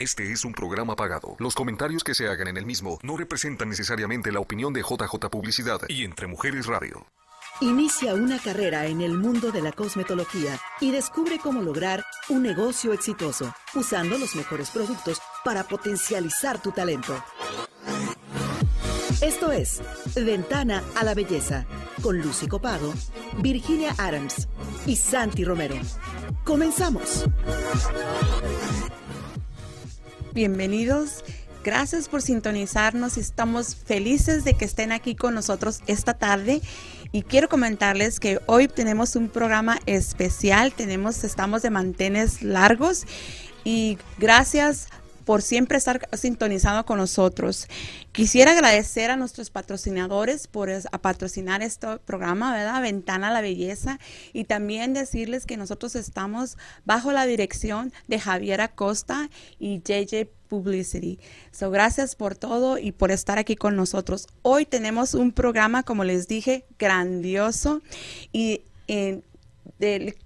Este es un programa pagado. Los comentarios que se hagan en el mismo no representan necesariamente la opinión de JJ Publicidad y Entre Mujeres Radio. Inicia una carrera en el mundo de la cosmetología y descubre cómo lograr un negocio exitoso usando los mejores productos para potencializar tu talento. Esto es Ventana a la Belleza con Lucy Copado, Virginia Adams y Santi Romero. Comenzamos. Bienvenidos. Gracias por sintonizarnos. Estamos felices de que estén aquí con nosotros esta tarde. Y quiero comentarles que hoy tenemos un programa especial. Tenemos, estamos de mantenes largos. Y gracias por siempre estar sintonizado con nosotros. Quisiera agradecer a nuestros patrocinadores por a patrocinar este programa, ¿verdad? Ventana a la Belleza. Y también decirles que nosotros estamos bajo la dirección de Javier Acosta y JJ Publicity. So, gracias por todo y por estar aquí con nosotros. Hoy tenemos un programa, como les dije, grandioso y en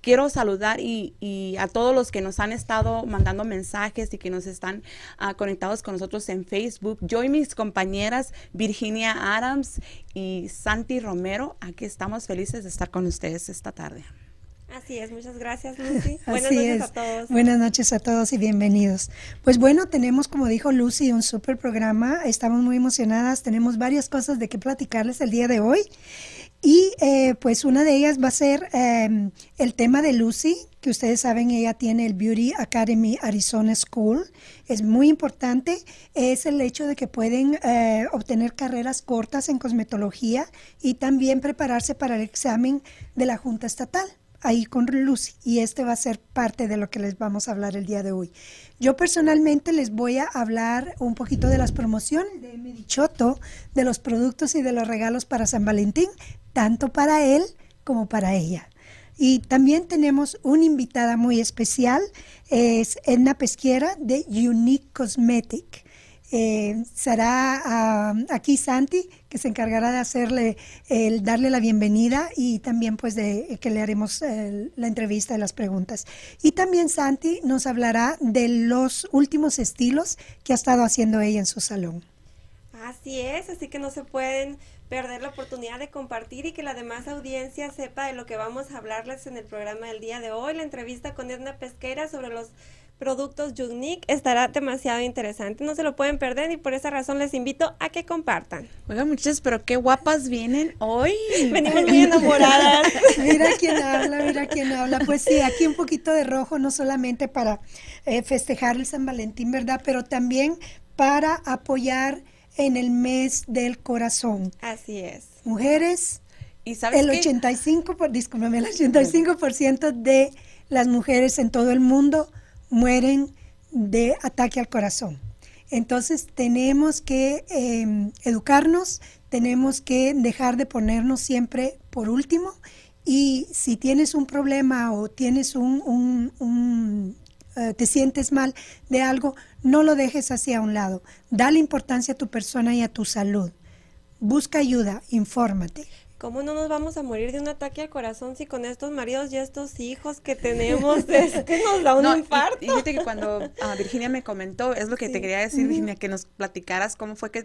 quiero saludar y, a todos los que nos han estado mandando mensajes y que nos están ah, conectados con nosotros en Facebook. Yo y mis compañeras Virginia Adams y Santi Romero, aquí estamos felices de estar con ustedes esta tarde. Así es, muchas gracias Lucy. Buenas noches a todos. Buenas noches a todos y bienvenidos. Pues bueno, tenemos como dijo Lucy un super programa, estamos muy emocionadas, tenemos varias cosas de qué platicarles el día de hoy. Y eh, pues una de ellas va a ser em, el tema de Lucy, que ustedes saben, ella tiene el Beauty Academy Arizona School. Es muy importante, es el hecho de que pueden eh, obtener carreras cortas en cosmetología y también prepararse para el examen de la Junta Estatal ahí con Lucy y este va a ser parte de lo que les vamos a hablar el día de hoy. Yo personalmente les voy a hablar un poquito de las promociones de Medichoto, de los productos y de los regalos para San Valentín, tanto para él como para ella. Y también tenemos una invitada muy especial, es Edna Pesquiera de Unique Cosmetic. Eh, será aquí Santi que se encargará de hacerle el darle la bienvenida y también pues de que le haremos la entrevista y las preguntas y también Santi nos hablará de los últimos estilos que ha estado haciendo ella en su salón así es así que no se pueden perder la oportunidad de compartir y que la demás audiencia sepa de lo que vamos a hablarles en el programa del día de hoy. La entrevista con Edna Pesquera sobre los productos Unique estará demasiado interesante. No se lo pueden perder y por esa razón les invito a que compartan. Oigan, muchachos, pero qué guapas vienen hoy. Venimos muy enamoradas. mira quién habla, mira quién habla. Pues sí, aquí un poquito de rojo, no solamente para eh, festejar el San Valentín, ¿verdad? Pero también para apoyar en el mes del corazón. Así es. Mujeres, ¿Y sabes el 85, por, el 85% de las mujeres en todo el mundo mueren de ataque al corazón. Entonces tenemos que em, educarnos, tenemos que dejar de ponernos siempre por último y si tienes un problema o tienes un, un eh, te sientes mal de algo, no lo dejes hacia un lado. Dale importancia a tu persona y a tu salud. Busca ayuda, infórmate. ¿Cómo no nos vamos a morir de un ataque al corazón si con estos maridos y estos hijos que tenemos es que nos da un infarto? Y, fíjate que cuando ah, Virginia me comentó, es lo que te quería decir, Virginia, que nos platicaras cómo fue que,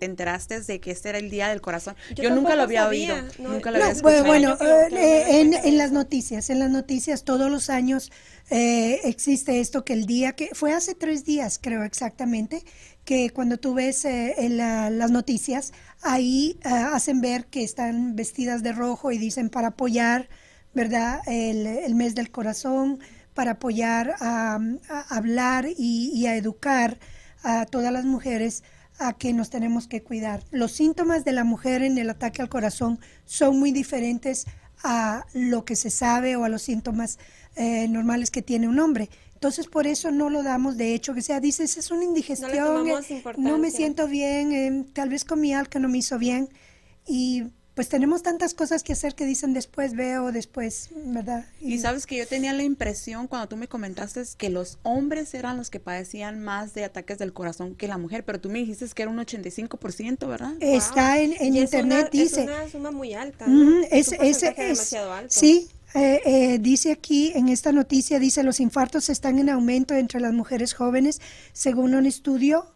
te enteraste de que este era el Día del Corazón. Yo, nunca lo había oído, nunca lo había escuchado. Bueno, eh, en, en las noticias, en las noticias todos los años eh, existe esto que el día que fue hace tres días, creo exactamente, que cuando tú ves eh, en las noticias, ahí eh, hacen ver que están vestidas de rojo y dicen para apoyar, ¿verdad? El, mes del corazón, para apoyar a, hablar y, a educar a todas las mujeres a que nos tenemos que cuidar. Los síntomas de la mujer en el ataque al corazón son muy diferentes a lo que se sabe o a los síntomas eh, normales que tiene un hombre. Entonces, por eso no lo damos de hecho, que sea, dices, es una indigestión, no, eh, no me siento bien, eh, tal vez comí algo que no me hizo bien. Y pues tenemos tantas cosas que hacer que dicen después veo, después, ¿verdad? Y, sabes que yo tenía la impresión cuando tú me comentaste que los hombres eran los que padecían más de ataques del corazón que la mujer, pero tú me dijiste que era un 85%, ¿verdad? Está en, en internet, dice. Es una suma muy alta. es, es, demasiado alto. Sí, eh, eh, dice aquí en esta noticia, dice los infartos están en aumento entre las mujeres jóvenes, según un estudio.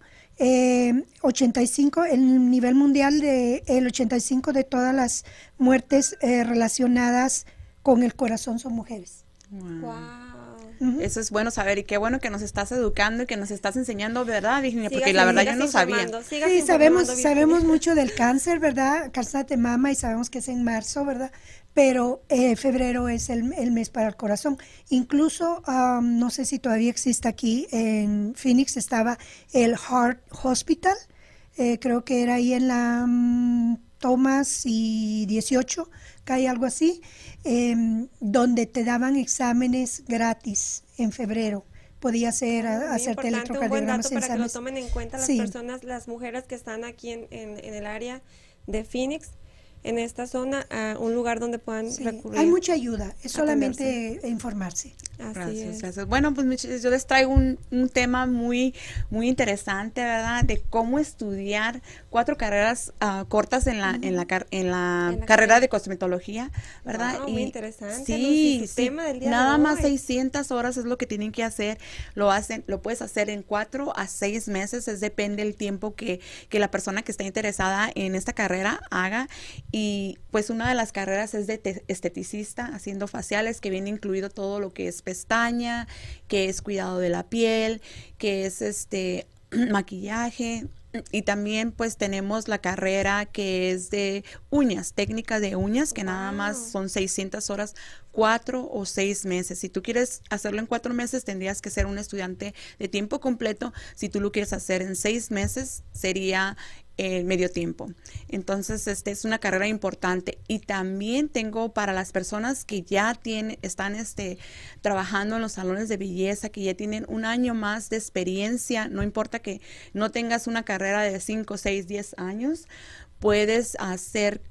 85, el nivel mundial de el 85 de todas las muertes relacionadas con el corazón son mujeres. Eso es bueno saber y qué bueno que nos estás educando y que nos estás enseñando, ¿verdad, Virginia? Porque la verdad yo no sabía. Sí, sabemos, sabemos mucho del cáncer, ¿verdad? Cáncer de mama y sabemos que es en marzo, ¿verdad? Pero eh, febrero es el, mes para el corazón. Incluso, no sé si todavía existe aquí, en Phoenix estaba el Heart Hospital, eh, creo que era ahí en la mm, Thomas y 18, hay algo así, em, donde te daban exámenes gratis en febrero. Podía ser ah, hacerte electrocardiogramas para que lo tomen en cuenta las personas, las mujeres que están aquí en, en, en el área de Phoenix en esta zona a un lugar donde puedan recurrir. Hay mucha ayuda, es solamente informarse. gracias, gracias. Bueno, pues yo les traigo un, un, tema muy, muy interesante, ¿verdad? De cómo estudiar cuatro carreras uh, cortas en la, en la, en la, carrera de cosmetología, ¿verdad? y, muy interesante. Sí, sí nada más 600 horas es lo que tienen que hacer. Lo hacen, lo puedes hacer en cuatro a seis meses, es depende del tiempo que, que la persona que está interesada en esta carrera haga y pues una de las carreras es de esteticista, haciendo faciales, que viene incluido todo lo que es pestaña, que es cuidado de la piel, que es este maquillaje, y también pues tenemos la carrera que es de uñas, técnica de uñas, que nada más son 600 horas, cuatro o seis meses. Si tú quieres hacerlo en cuatro meses, tendrías que ser un estudiante de tiempo completo. Si tú lo quieres hacer en seis meses, sería el medio tiempo. Entonces, este es una carrera importante y también tengo para las personas que ya tienen están este trabajando en los salones de belleza, que ya tienen un año más de experiencia, no importa que no tengas una carrera de 5, 6, 10 años, puedes hacer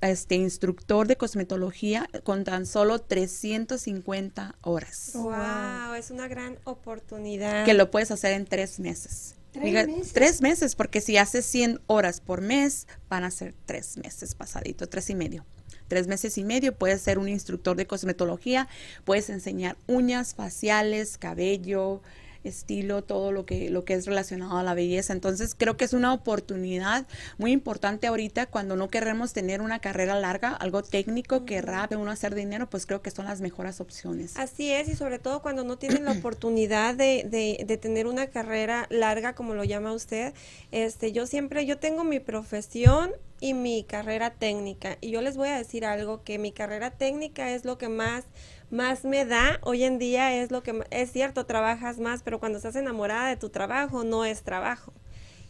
este instructor de cosmetología con tan solo 350 horas. Wow, es una gran oportunidad. Que lo puedes hacer en tres meses. ¿Tres, meses? tres meses, porque si haces 100 horas por mes, van a ser tres meses pasadito, tres y medio. Tres meses y medio puedes ser un instructor de cosmetología, puedes enseñar uñas, faciales, cabello, estilo, todo lo que, lo que es relacionado a la belleza. Entonces creo que es una oportunidad muy importante ahorita cuando no queremos tener una carrera larga, algo técnico que rape uno hacer dinero, pues creo que son las mejores opciones. Así es, y sobre todo cuando no tienen la oportunidad de, de, de tener una carrera larga, como lo llama usted, este, yo siempre, yo tengo mi profesión y mi carrera técnica. Y yo les voy a decir algo, que mi carrera técnica es lo que más más me da hoy en día es lo que es cierto, trabajas más, pero cuando estás enamorada de tu trabajo no es trabajo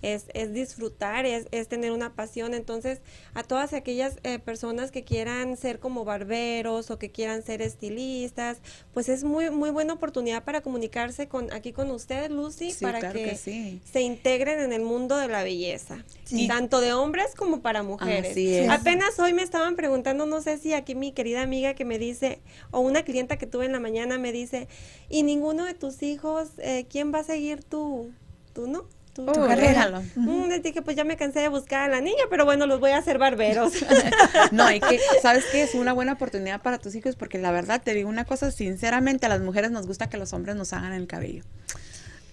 es, es disfrutar, es, es, tener una pasión. Entonces, a todas aquellas eh, personas que quieran ser como barberos o que quieran ser estilistas, pues es muy, muy buena oportunidad para comunicarse con aquí con ustedes, Lucy, para que, se integren en el mundo de la belleza, tanto de hombres como para mujeres. Apenas hoy me estaban preguntando, no sé si aquí mi querida amiga que me dice, o una clienta que tuve en la mañana me dice, ¿y ninguno de tus hijos, eh, quién va a seguir tú? ¿Tú no? Tu, carrera. Mm, dije, pues ya me cansé de buscar a la niña, pero bueno, los voy a hacer barberos. no, y que, ¿sabes qué? Es una buena oportunidad para tus hijos porque la verdad, te digo una cosa, sinceramente a las mujeres nos gusta que los hombres nos hagan el cabello.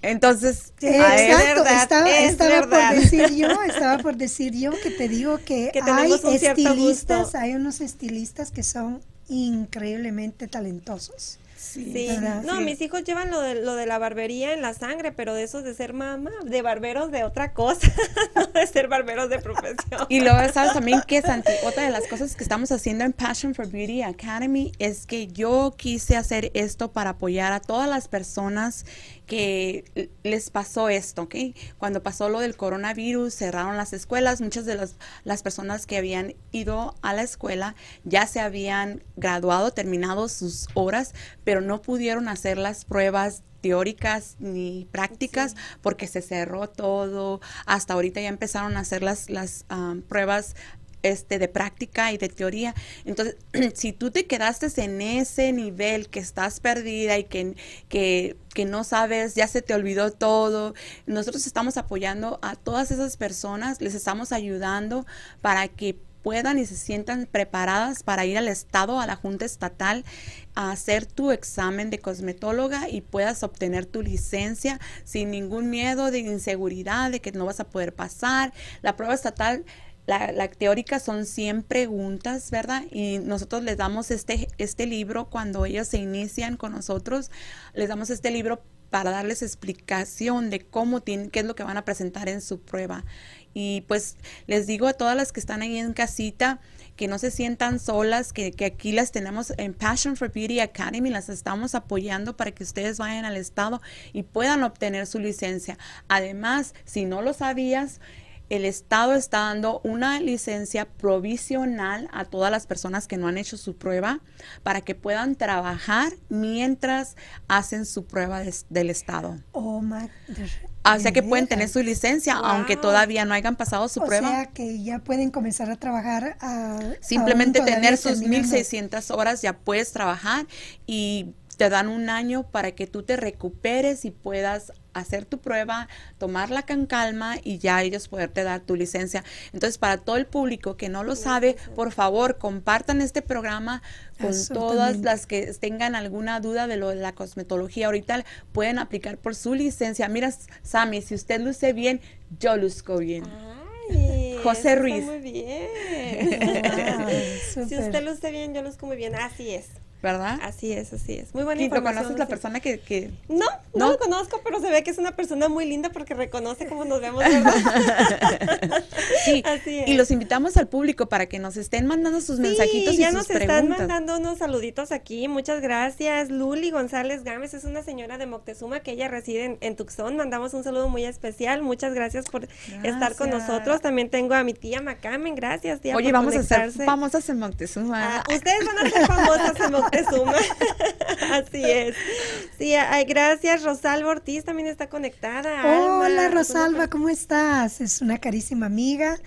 Entonces, exacto, estaba, por decir yo, estaba por decir yo que te digo que, hay estilistas, hay unos estilistas que son increíblemente talentosos. Sí, no, mis hijos llevan lo de, lo de la barbería en la sangre, pero de esos de ser mamá, de barberos de otra cosa, no de ser barberos de profesión. Y luego, ¿sabes también que Santi? Otra de las cosas que estamos haciendo en Passion for Beauty Academy es que yo quise hacer esto para apoyar a todas las personas que les pasó esto, ¿ok? Cuando pasó lo del coronavirus, cerraron las escuelas, muchas de las, las personas que habían ido a la escuela ya se habían graduado, terminado sus horas, pero no pudieron hacer las pruebas teóricas ni prácticas porque se cerró todo. Hasta ahorita ya empezaron a hacer las, las pruebas este, de práctica y de teoría. Entonces, si tú te quedaste en ese nivel que estás perdida y que, que, que no sabes, ya se te olvidó todo, nosotros estamos apoyando a todas esas personas, les estamos ayudando para que puedan y se sientan preparadas para ir al Estado, a la Junta Estatal, a hacer tu examen de cosmetóloga y puedas obtener tu licencia sin ningún miedo de inseguridad, de que no vas a poder pasar. La prueba estatal la, teórica son 100 preguntas, ¿verdad? Y nosotros les damos este, este libro cuando ellos se inician con nosotros, les damos este libro para darles explicación de cómo tienen, qué es lo que van a presentar en su prueba. Y pues les digo a todas las que están ahí en casita, que no se sientan solas, que, que, aquí las tenemos en Passion for Beauty Academy, las estamos apoyando para que ustedes vayan al estado y puedan obtener su licencia. Además, si no lo sabías, el Estado está dando una licencia provisional a todas las personas que no han hecho su prueba para que puedan trabajar mientras hacen su prueba del Estado. Oh, O sea que pueden tener su licencia aunque todavía no hayan pasado su prueba. O sea que ya pueden comenzar a trabajar. A, Simplemente tener sus 1600 horas ya puedes trabajar y te dan un año para que tú te recuperes y puedas hacer tu prueba, tomarla con calma y ya ellos poderte dar tu licencia. Entonces, para todo el público que no lo sabe, por favor, compartan este programa con todas las que tengan alguna duda de lo de la cosmetología. Ahorita pueden aplicar por su licencia. Mira, Sammy, si usted luce bien, yo luzco bien. José Ruiz. muy bien. si usted luce bien, yo luzco muy bien. Así es. ¿Verdad? Así es, así es. Muy buena ¿Y lo conoces la persona que, que, No, no, lo conozco, pero se ve que es una persona muy linda porque reconoce cómo nos vemos, ¿verdad? sí, así es. y los invitamos al público para que nos estén mandando sus mensajitos y ya nos están mandando unos saluditos aquí. Muchas gracias. Luli González Gámez es una señora de Moctezuma que ella reside en, Tucson. Mandamos un saludo muy especial. Muchas gracias por estar con nosotros. También tengo a mi tía Macamen. Gracias, tía, Oye, vamos a ser famosas en Moctezuma. Ah, ustedes van a ser famosas en Moctezuma suma. Así es. Sí, ay, gracias. Rosalba Ortiz también está conectada. Hola, Rosalba, ¿cómo estás? Es una carísima amiga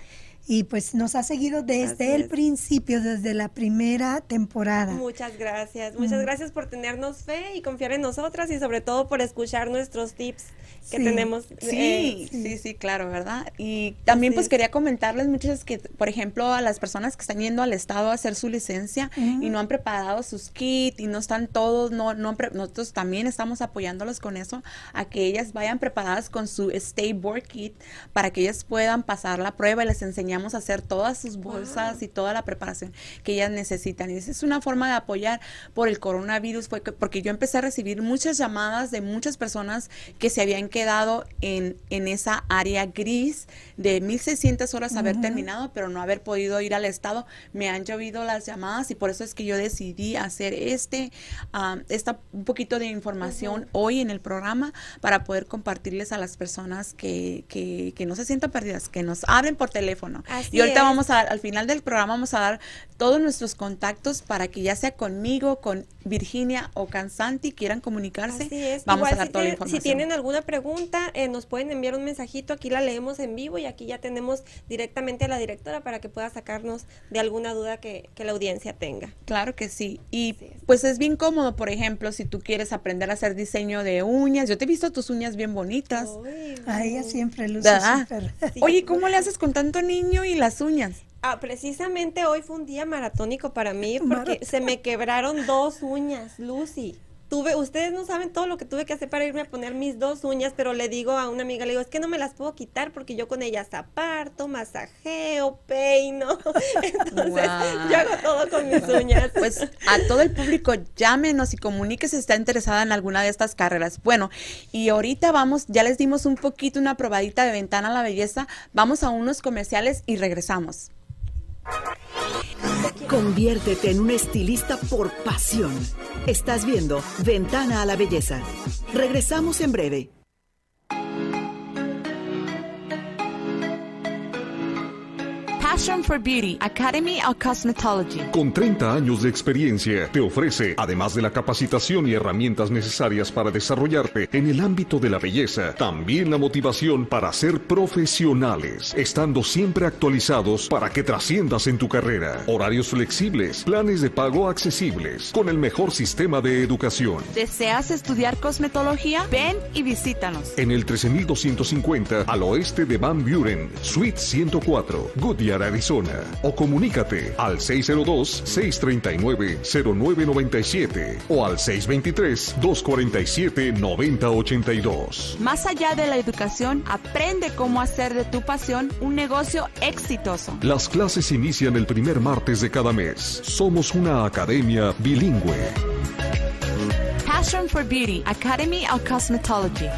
y pues nos ha seguido desde el principio, desde la primera temporada. Muchas gracias, muchas mm. gracias por tenernos fe y confiar en nosotras y sobre todo por escuchar nuestros tips que tenemos. Sí, sí, sí, claro, ¿verdad? Y también pues quería comentarles muchas que, por ejemplo, a las personas que están yendo al estado a hacer su licencia y no han preparado sus kits y no están todos, no, no nosotros también estamos apoyándolos con eso, a que ellas vayan preparadas con su Stay Board Kit para que ellas puedan pasar la prueba y les enseñamos a hacer todas sus bolsas y toda la preparación que ellas necesitan. Y esa es una forma de apoyar por el coronavirus, fue porque yo empecé a recibir muchas llamadas de muchas personas que se habían quedado en, en esa área gris de 1600 horas haber terminado, pero no haber podido ir al estado. Me han llovido las llamadas y por eso es que yo decidí hacer este, esta, un poquito de información hoy en el programa para poder compartirles a las personas que, que, que no se sientan perdidas, que nos hablen por teléfono. y ahorita vamos a, al final del programa vamos a dar todos nuestros contactos para que ya sea conmigo, con Virginia o Cansanti quieran comunicarse. Vamos a dar toda la información. Si tienen alguna pregunta, pregunta, eh, nos pueden enviar un mensajito, aquí la leemos en vivo y aquí ya tenemos directamente a la directora para que pueda sacarnos de alguna duda que, la audiencia tenga. Claro que sí. Y pues es bien cómodo, por ejemplo, si tú quieres aprender a hacer diseño de uñas. Yo te he visto tus uñas bien bonitas. a ella siempre luce súper. Oye, ¿cómo le haces con tanto niño y las uñas? Ah, precisamente hoy fue un día maratónico para mí porque se me quebraron dos uñas, Lucy tuve, ustedes no saben todo lo que tuve que hacer para irme a poner mis dos uñas, pero le digo a una amiga, le digo, es que no me las puedo quitar porque yo con ellas aparto, masajeo, peino. Entonces, yo hago todo con mis uñas. Pues a todo el público, llámenos y comunique si está interesada en alguna de estas carreras. Bueno, y ahorita vamos, ya les dimos un poquito una probadita de ventana a la belleza, vamos a unos comerciales y regresamos. Conviértete en un estilista por pasión. Estás viendo Ventana a la Belleza. Regresamos en breve. Passion for Beauty, Academy of Cosmetology. Con 30 años de experiencia, te ofrece, además de la capacitación y herramientas necesarias para desarrollarte en el ámbito de la belleza, también la motivación para ser profesionales, estando siempre actualizados para que trasciendas en tu carrera. Horarios flexibles, planes de pago accesibles, con el mejor sistema de educación. ¿Deseas estudiar cosmetología? Ven y visítanos. En el 13250, al oeste de Van Buren, Suite 104, Goodyear Arizona. O comunícate al 602-639-0997 o al 623-247-9082. Más allá de la educación, aprende cómo hacer de tu pasión un negocio exitoso. Las clases inician el primer martes de cada mes. Somos una academia bilingüe. Passion for Beauty, Academy of Cosmetology.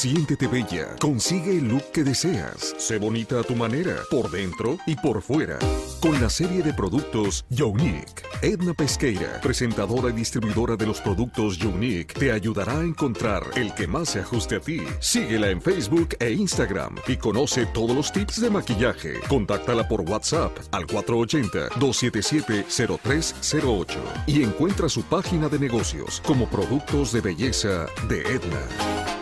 Siéntete bella, consigue el look que deseas. Sé bonita a tu manera, por dentro y por fuera. Con la serie de productos Unique, Edna Pesqueira, presentadora y distribuidora de los productos Unique, te ayudará a encontrar el que más se ajuste a ti. Síguela en Facebook e Instagram y conoce todos los tips de maquillaje. Contáctala por WhatsApp al 480-277-0308 y encuentra su página de negocios como Productos de Belleza de Edna.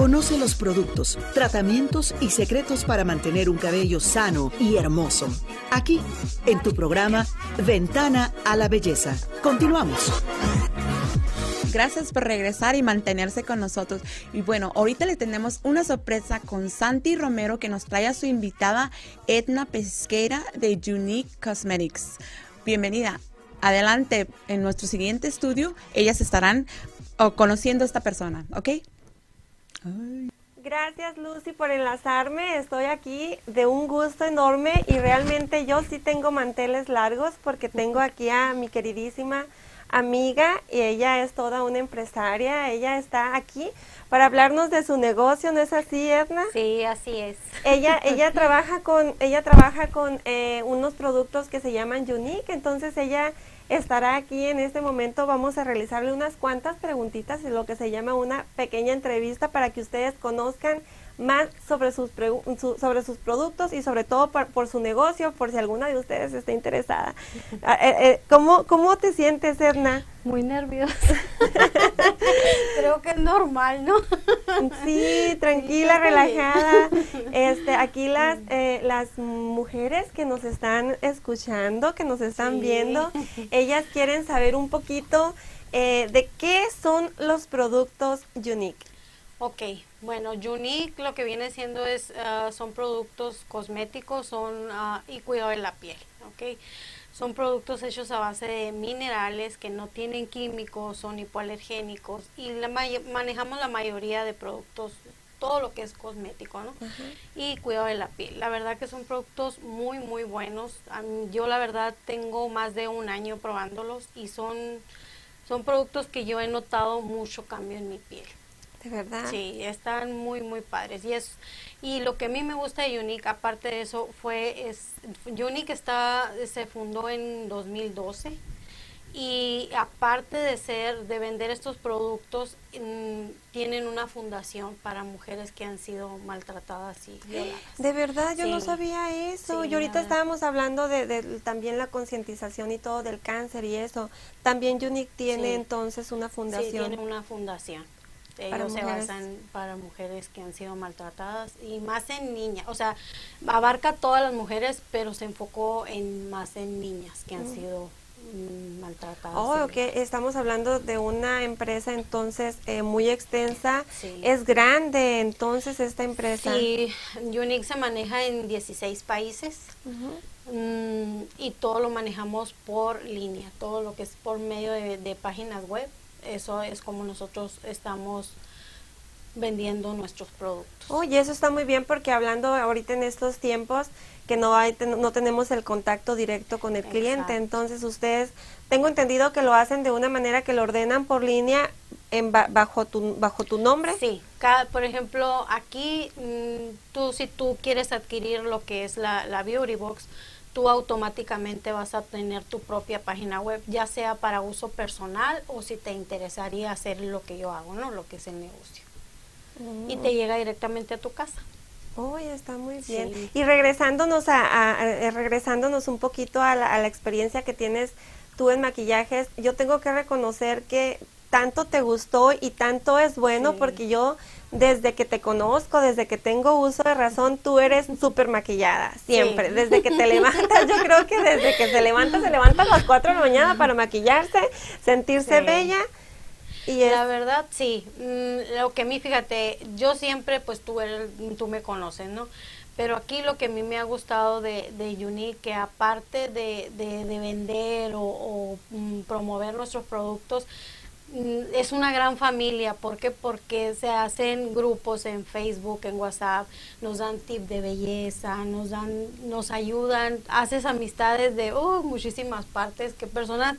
Conoce los productos, tratamientos y secretos para mantener un cabello sano y hermoso. Aquí, en tu programa Ventana a la Belleza. Continuamos. Gracias por regresar y mantenerse con nosotros. Y bueno, ahorita le tenemos una sorpresa con Santi Romero que nos trae a su invitada Edna Pesquera de Unique Cosmetics. Bienvenida. Adelante, en nuestro siguiente estudio, ellas estarán oh, conociendo a esta persona, ¿ok? Gracias Lucy por enlazarme. Estoy aquí de un gusto enorme y realmente yo sí tengo manteles largos porque tengo aquí a mi queridísima amiga y ella es toda una empresaria. Ella está aquí para hablarnos de su negocio, ¿no es así, Edna? Sí, así es. Ella, ella trabaja con, ella trabaja con eh, unos productos que se llaman Unique, entonces ella estará aquí en este momento. Vamos a realizarle unas cuantas preguntitas, en lo que se llama una pequeña entrevista para que ustedes conozcan más sobre sus, sobre sus productos y sobre todo por, su negocio, por si alguna de ustedes está interesada. Ah, eh, eh, ¿cómo, ¿Cómo te sientes, Edna? Muy nerviosa. Creo que es normal, ¿no? sí, tranquila, relajada. Este, aquí las, eh, las mujeres que nos están escuchando, que nos están viendo, ellas quieren saber un poquito de qué son los productos Unique. Ok, bueno, Unique lo que viene siendo es, ah, son productos cosméticos son ah, y cuidado de la piel, ok. Son productos hechos a base de minerales que no tienen químicos, son hipoalergénicos y la manejamos la mayoría de productos, todo lo que es cosmético, ¿no? Y cuidado de la piel. La verdad que son productos muy, muy buenos. Yo la verdad tengo más de un año probándolos y son, son productos que yo he notado mucho cambio en mi piel. De verdad. Sí, están muy, muy padres. Y es y lo que a mí me gusta de Unique, aparte de eso, fue, es, Unique está, se fundó en 2012 y aparte de ser, de vender estos productos, mm, tienen una fundación para mujeres que han sido maltratadas y violadas. De verdad, yo no sabía eso. y ahorita estábamos hablando de, también la concientización y todo del cáncer y eso. También Unique tiene entonces una fundación. Sí, tiene una fundación. Ellos se basan para mujeres que han sido maltratadas y más en niñas. O sea, abarca todas las mujeres, pero se enfocó en más en niñas que han mm. sido mm, maltratadas. Oh, ok. Estamos hablando de una empresa entonces eh, muy extensa. Es grande entonces esta empresa. Sí, Unique se maneja en 16 países. Mm, y todo lo manejamos por línea, todo lo que es por medio de páginas web eso es como nosotros estamos vendiendo nuestros productos. Oye, eso está muy bien porque hablando ahorita en estos tiempos que no hay no tenemos el contacto directo con el cliente, entonces ustedes tengo entendido que lo hacen de una manera que lo ordenan por línea en bajo tu bajo tu nombre. Sí, por ejemplo, aquí mm, tú si tú quieres adquirir lo que es la, la Beauty Box, tú automáticamente vas a tener tu propia página web, ya sea para uso personal o si te interesaría hacer lo que yo hago, ¿no? Lo que es el negocio. Y te llega directamente a tu casa. Uy, está muy bien. Y regresándonos a, eh, regresándonos un poquito a la, experiencia que tienes tú en maquillajes, yo tengo que reconocer que tanto te gustó y tanto es bueno porque yo desde que te conozco, desde que tengo uso de razón, tú eres súper maquillada, siempre. Desde que te levantas, yo creo que desde que se levanta, se levanta a las 4 de la mañana para maquillarse, sentirse bella. Y la verdad, sí. Mm, lo que a mí, fíjate, yo siempre, pues tú, tú me conoces, ¿no? Pero aquí lo que a mí me ha gustado de, de Unique, que aparte de, de, vender o, mm, promover nuestros productos, es una gran familia. ¿Por qué? Porque se hacen grupos en Facebook, en WhatsApp, nos dan tips de belleza, nos dan, nos ayudan, haces amistades de uh, muchísimas partes, que personas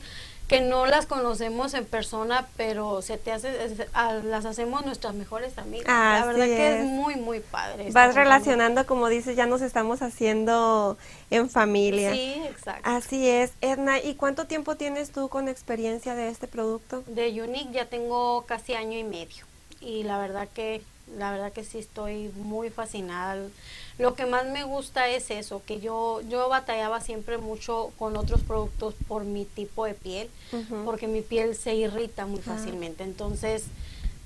que no las conocemos en persona, pero se te hace, las hacemos nuestras mejores amigas. la verdad que es muy, muy padre. Vas relacionando, como dices, ya nos estamos haciendo en familia. Sí, exacto. Así es. Edna, ¿y cuánto tiempo tienes tú con experiencia de este producto? De Unique ya tengo casi año y medio. Y la verdad que, la verdad que sí estoy muy fascinada lo que más me gusta es eso, que yo, yo batallaba siempre mucho con otros productos por mi tipo de piel, porque mi piel se irrita muy ah. fácilmente. Entonces,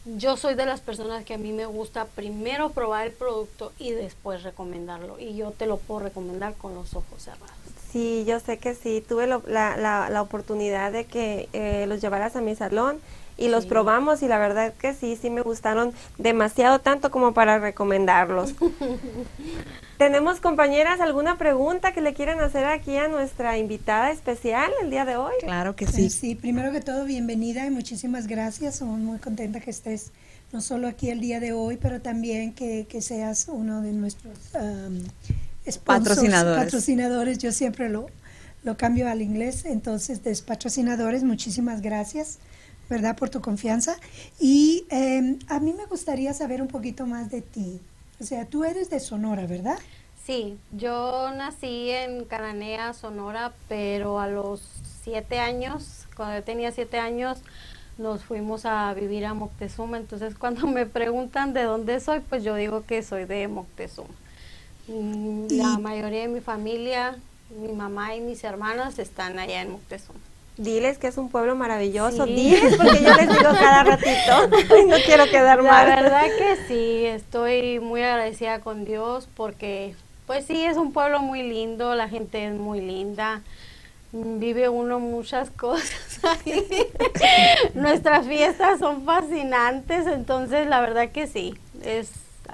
yo soy de las personas que a mí me gusta primero probar el producto y después recomendarlo. Y yo te lo puedo recomendar con los ojos cerrados. Sí, yo sé que sí. Tuve la, la, la, oportunidad de que eh, los llevaras a mi salón y los probamos y la verdad que sí, sí me gustaron demasiado tanto como para recomendarlos. ¿Tenemos compañeras alguna pregunta que le quieran hacer aquí a nuestra invitada especial el día de hoy? Claro que sí. Sí, primero que todo, bienvenida y muchísimas gracias. Somos muy contenta que estés no solo aquí el día de hoy, pero también que, que seas uno de nuestros patrocinadores. patrocinadores. Yo siempre lo, lo cambio al inglés, entonces, de patrocinadores, muchísimas gracias. ¿Verdad? Por tu confianza. Y em, a mí me gustaría saber un poquito más de ti. O sea, tú eres de Sonora, ¿verdad? Sí, yo nací en Cananea, Sonora, pero a los siete años, cuando yo tenía siete años, nos fuimos a vivir a Moctezuma. Entonces, cuando me preguntan de dónde soy, pues yo digo que soy de Moctezuma. Mm, la mayoría de mi familia, mi mamá y mis hermanas están allá en Moctezuma. Diles que es un pueblo maravilloso. Diles porque yo les digo cada ratito. no quiero quedar mal. La verdad que sí, estoy muy agradecida con Dios porque, pues sí, es un pueblo muy lindo, la gente es muy linda. Vive uno muchas cosas ahí. Nuestras fiestas son fascinantes, entonces la verdad que sí, es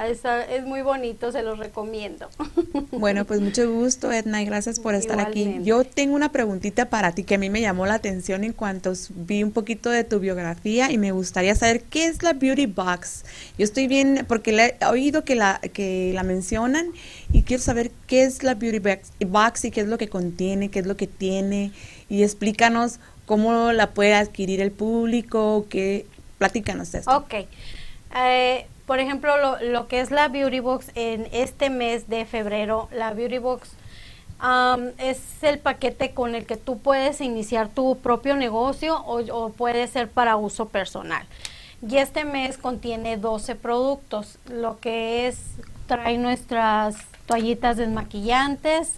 es, muy bonito, se los recomiendo. Bueno, pues mucho gusto, Edna, y gracias por estar aquí. Yo tengo una preguntita para ti que a mí me llamó la atención en cuanto vi un poquito de tu biografía y me gustaría saber qué es la Beauty Box. Yo estoy bien, porque he oído que la, que la mencionan y quiero saber qué es la Beauty Box y qué es lo que contiene, qué es lo que tiene y explícanos cómo la puede adquirir el público, que platícanos esto. Ok. Eh, por ejemplo, lo, lo, que es la Beauty Box en este mes de febrero, la Beauty Box es el paquete con el que tú puedes iniciar tu propio negocio o, o, puede ser para uso personal. Y este mes contiene 12 productos, lo que es, trae nuestras toallitas desmaquillantes,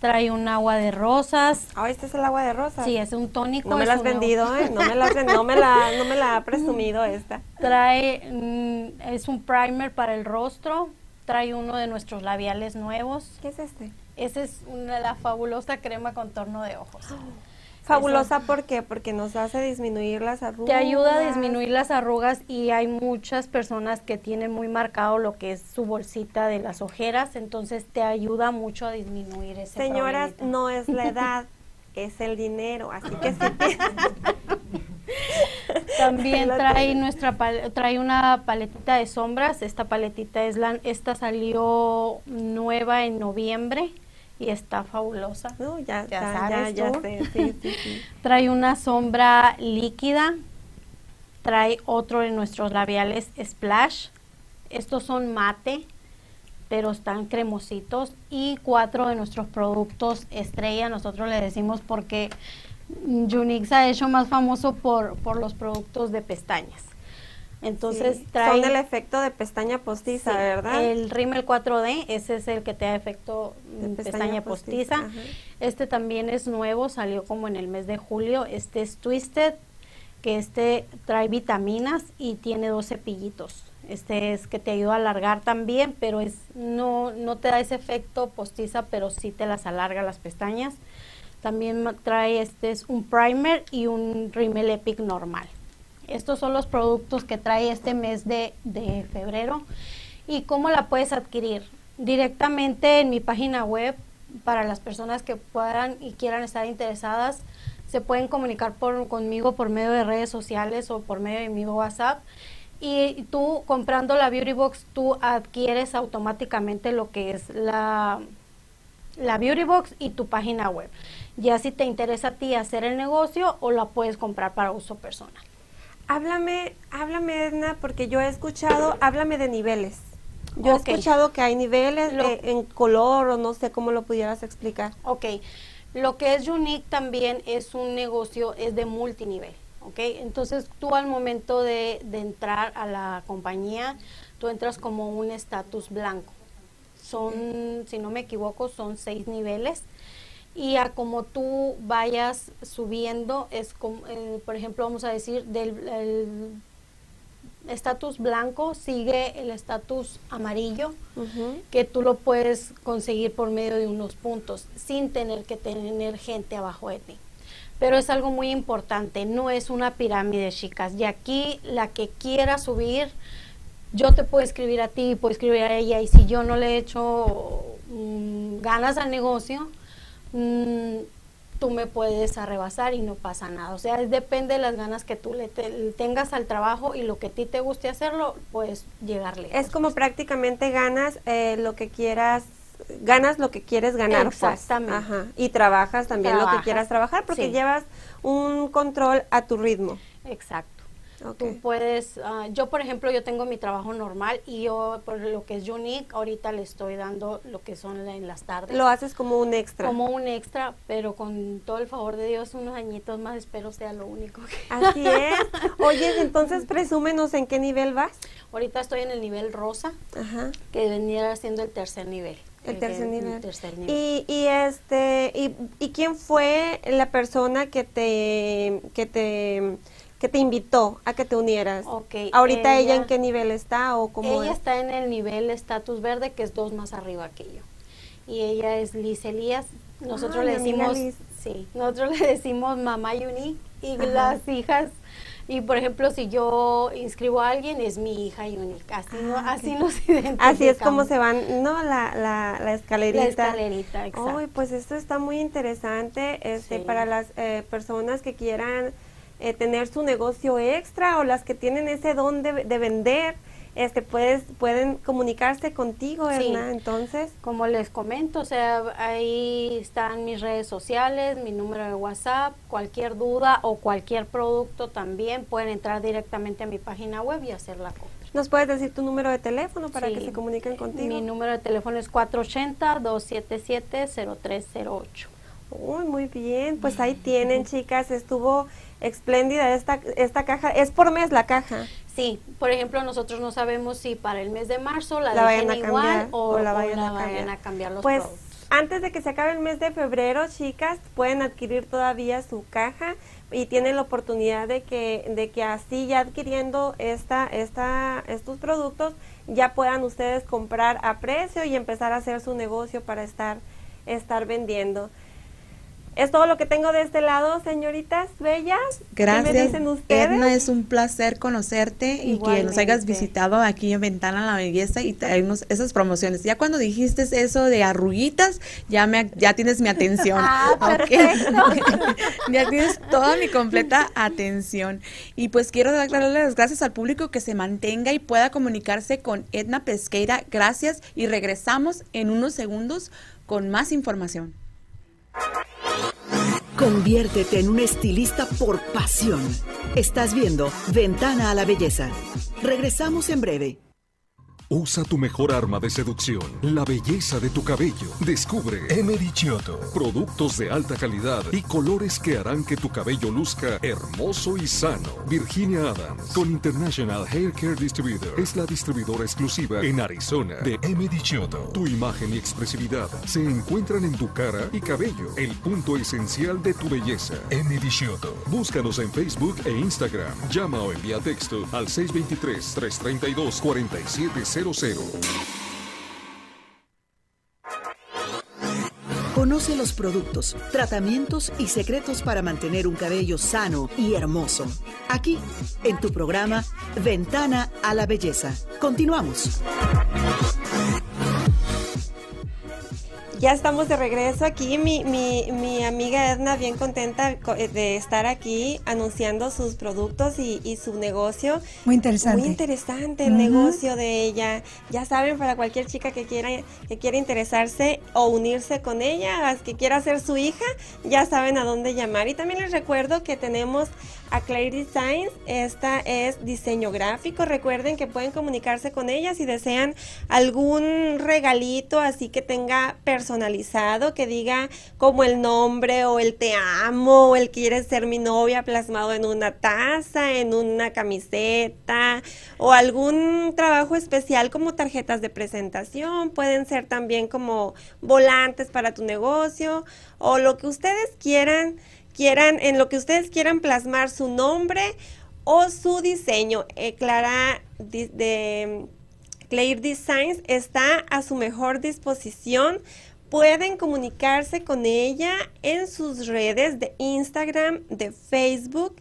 Trae un agua de rosas. Ah, este es el agua de rosas. Sí, es un tónico. No me la has vendido, ¿eh? No me la, no me la, no me la ha presumido esta. Trae, mm, es un primer para el rostro. Trae uno de nuestros labiales nuevos. ¿Qué es este? Esa es una, la fabulosa crema contorno de ojos. Fabulosa, ¿por qué? Porque nos hace disminuir las arrugas. Te ayuda a disminuir las arrugas y hay muchas personas que tienen muy marcado lo que es su bolsita de las ojeras, entonces te ayuda mucho a disminuir ese Señoras, no es la edad, es el dinero, así que sí. También trae nuestra trae una paletita de sombras, esta paletita es la esta salió nueva en noviembre y está fabulosa. ya, ya, ya, Trae una sombra líquida, trae otro de nuestros labiales Splash. Estos son mate, pero están cremositos. Y cuatro de nuestros productos estrella, nosotros le decimos porque Unix ha hecho más famoso por, por los productos de pestañas. Entonces trae... Son el efecto de pestaña postiza, ¿verdad? El Rimmel 4D, ese es el que te da efecto de pestaña, postiza. Este también es nuevo, salió como en el mes de julio. Este es Twisted, que este trae vitaminas y tiene dos cepillitos. Este es que te ayuda a alargar también, pero es no, no te da ese efecto postiza, pero sí te las alarga las pestañas. También trae este es un primer y un Rimmel Epic normal. Estos son los productos que trae este mes de, de febrero. ¿Y cómo la puedes adquirir? Directamente en mi página web para las personas que puedan y quieran estar interesadas se pueden comunicar conmigo por medio de redes sociales o por medio de mi WhatsApp. Y tú comprando la Beauty Box, tú adquieres automáticamente lo que es la, la Beauty Box y tu página web. Ya si te interesa a ti hacer el negocio o la puedes comprar para uso personal. Háblame, háblame Edna, porque yo he escuchado, háblame de niveles. Yo he escuchado que hay niveles en color o no sé cómo lo pudieras explicar. Ok, lo que es Unique también es un negocio, es de multinivel. ¿ok? Entonces tú al momento de, entrar a la compañía, tú entras como un estatus blanco. Son, si no me equivoco, son seis niveles. Y a como tú vayas subiendo, es como, eh, por ejemplo, vamos a decir, del estatus blanco sigue el estatus amarillo, que tú lo puedes conseguir por medio de unos puntos, sin tener que tener gente abajo de ti. Pero es algo muy importante, no es una pirámide, chicas. Y aquí la que quiera subir, yo te puedo escribir a ti, puedo escribir a ella, y si yo no le he hecho mm, ganas al negocio, mm, tú me puedes arrebasar y no pasa nada. O sea, depende de las ganas que tú le tengas al trabajo y lo que a ti te guste hacerlo, puedes llegarle. Es como prácticamente ganas eh, lo que quieras, ganas lo que quieres ganar. Pues. Exactamente. Ajá. Y trabajas también lo que quieras trabajar porque llevas un control a tu ritmo. Exacto. Tú puedes, ah, yo por ejemplo, yo tengo mi trabajo normal y yo por lo que es Unique, ahorita le estoy dando lo que son en las tardes. Lo haces como un extra. Como un extra, pero con todo el favor de Dios, unos añitos más espero sea lo único que... Así es. Oye, entonces presúmenos en qué nivel vas. Ahorita estoy en el nivel rosa, que venía siendo el tercer nivel. El, tercer, nivel. Y, y este y, y quién fue la persona que te que te que te invitó a que te unieras. Okay, Ahorita ella, en qué nivel está o cómo Ella está en el nivel estatus verde que es dos más arriba que yo. Y ella es Liz Elías. Nosotros ah, le decimos sí, nosotros le decimos mamá Unique y las hijas y por ejemplo, si yo inscribo a alguien, es mi hija Unique. Así, no, ah, así nos identificamos. Así es como se van, ¿no? La, la, la escalerita. La escalerita, exacto. Uy, pues esto está muy interesante este, para las eh, personas que quieran eh, tener su negocio extra o las que tienen ese don de, vender, este puedes, pueden comunicarse contigo, Erna, entonces. Como les comento, o sea, ahí están mis redes sociales, mi número de WhatsApp, cualquier duda o cualquier producto también pueden entrar directamente a mi página web y hacer la compra. ¿Nos puedes decir tu número de teléfono para que se comuniquen contigo? Mi número de teléfono es 480-277-0308. Uy, muy bien, pues ahí tienen, chicas, estuvo espléndida esta, esta caja. ¿Es por mes la caja? Sí, por ejemplo, nosotros no sabemos si para el mes de marzo la, vayan a igual o, la vayan, a, cambiar. los pues, Antes de que se acabe el mes de febrero, chicas, pueden adquirir todavía su caja y tienen la oportunidad de que, de que así ya adquiriendo esta, esta, estos productos ya puedan ustedes comprar a precio y empezar a hacer su negocio para estar, estar vendiendo. Es todo lo que tengo de este lado, señoritas bellas. Gracias. ¿Qué me dicen ustedes? Edna, es un placer conocerte y que nos hayas visitado aquí en Ventana la Belleza y traernos esas promociones. Ya cuando dijiste eso de arruguitas, ya me ya tienes mi atención. ah, perfecto. ya tienes toda mi completa atención. Y pues quiero darle las gracias al público que se mantenga y pueda comunicarse con Edna Pesqueira. Gracias y regresamos en unos segundos con más información. Conviértete en un estilista por pasión. Estás viendo Ventana a la Belleza. Regresamos en breve. Usa tu mejor arma de seducción, la belleza de tu cabello. Descubre Emery Chioto. Productos de alta calidad y colores que harán que tu cabello luzca hermoso y sano. Virginia Adams, con International Hair Care Distributor, es la distribuidora exclusiva en Arizona de Emery Chioto. Tu imagen y expresividad se encuentran en tu cara y cabello, el punto esencial de tu belleza. Emery Chioto. Búscanos en Facebook e Instagram. Llama o envía texto al 623 332 4700 Conoce los productos, tratamientos y secretos para mantener un cabello sano y hermoso. Aquí, en tu programa Ventana a la Belleza. Continuamos. Ya estamos de regreso aquí. Mi, mi, mi, amiga Edna bien contenta eh, de estar aquí anunciando sus productos y, y su negocio. Muy interesante. Muy interesante el negocio de ella. Ya saben, para cualquier chica que quiera, que quiera interesarse o unirse con ella, que quiera ser su hija, ya saben a dónde llamar. Y también les recuerdo que tenemos a Claire Designs. Esta es diseño gráfico. Recuerden que pueden comunicarse con ella si desean algún regalito así que tenga personalizado, que diga como el nombre o el te amo o el quieres ser mi novia plasmado en una taza, en una camiseta o algún trabajo especial como tarjetas de presentación. Pueden ser también como volantes para tu negocio o lo que ustedes quieran quieran, en lo que ustedes quieran plasmar su nombre o su diseño. Eh, Clara de, Claire Designs está a su mejor disposición. Pueden comunicarse con ella en sus redes de Instagram, de Facebook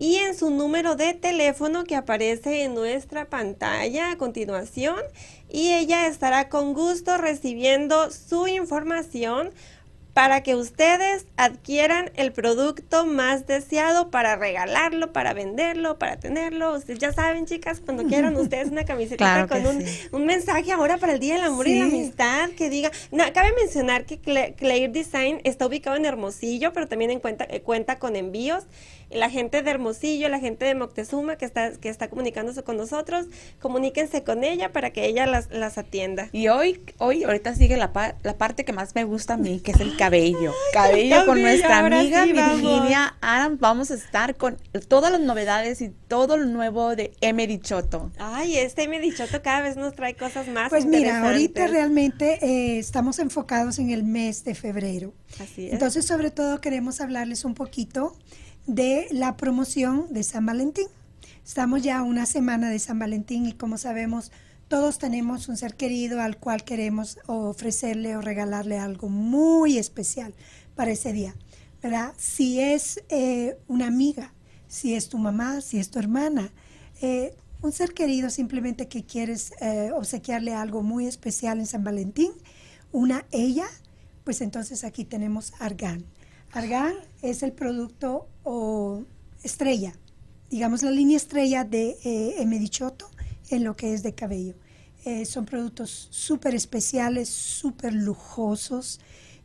y en su número de teléfono que aparece en nuestra pantalla a continuación y ella estará con gusto recibiendo su información para que ustedes adquieran el producto más deseado para regalarlo, para venderlo, para tenerlo. Ustedes ya saben, chicas, cuando quieran ustedes una camiseta con un, mensaje ahora para el Día del Amor y la Amistad que diga. No, cabe mencionar que Claire Design está ubicado en Hermosillo, pero también en cuenta, eh, cuenta con envíos la gente de Hermosillo, la gente de Moctezuma que está, que está comunicándose con nosotros, comuníquense con ella para que ella las, las atienda. Y hoy, hoy ahorita sigue la, la parte que más me gusta a mí, que es el cabello. cabello con nuestra amiga Virginia Adam. Vamos a estar con todas las novedades y todo lo nuevo de Emery Choto. Ay, este Emery Choto cada vez nos trae cosas más Pues mira, ahorita realmente eh, estamos enfocados en el mes de febrero. Así es. Entonces, sobre todo queremos hablarles un poquito de la promoción de San Valentín. Estamos ya una semana de San Valentín y como sabemos, todos tenemos un ser querido al cual queremos ofrecerle o regalarle algo muy especial para ese día, ¿verdad? Si es eh, una amiga, si es tu mamá, si es tu hermana, eh, un ser querido simplemente que quieres eh, obsequiarle algo muy especial en San Valentín, una ella, pues entonces aquí tenemos Argan. Argan es el producto estrella, digamos la línea estrella de eh, Emedichoto en lo que es de cabello. Eh, son productos súper especiales, súper lujosos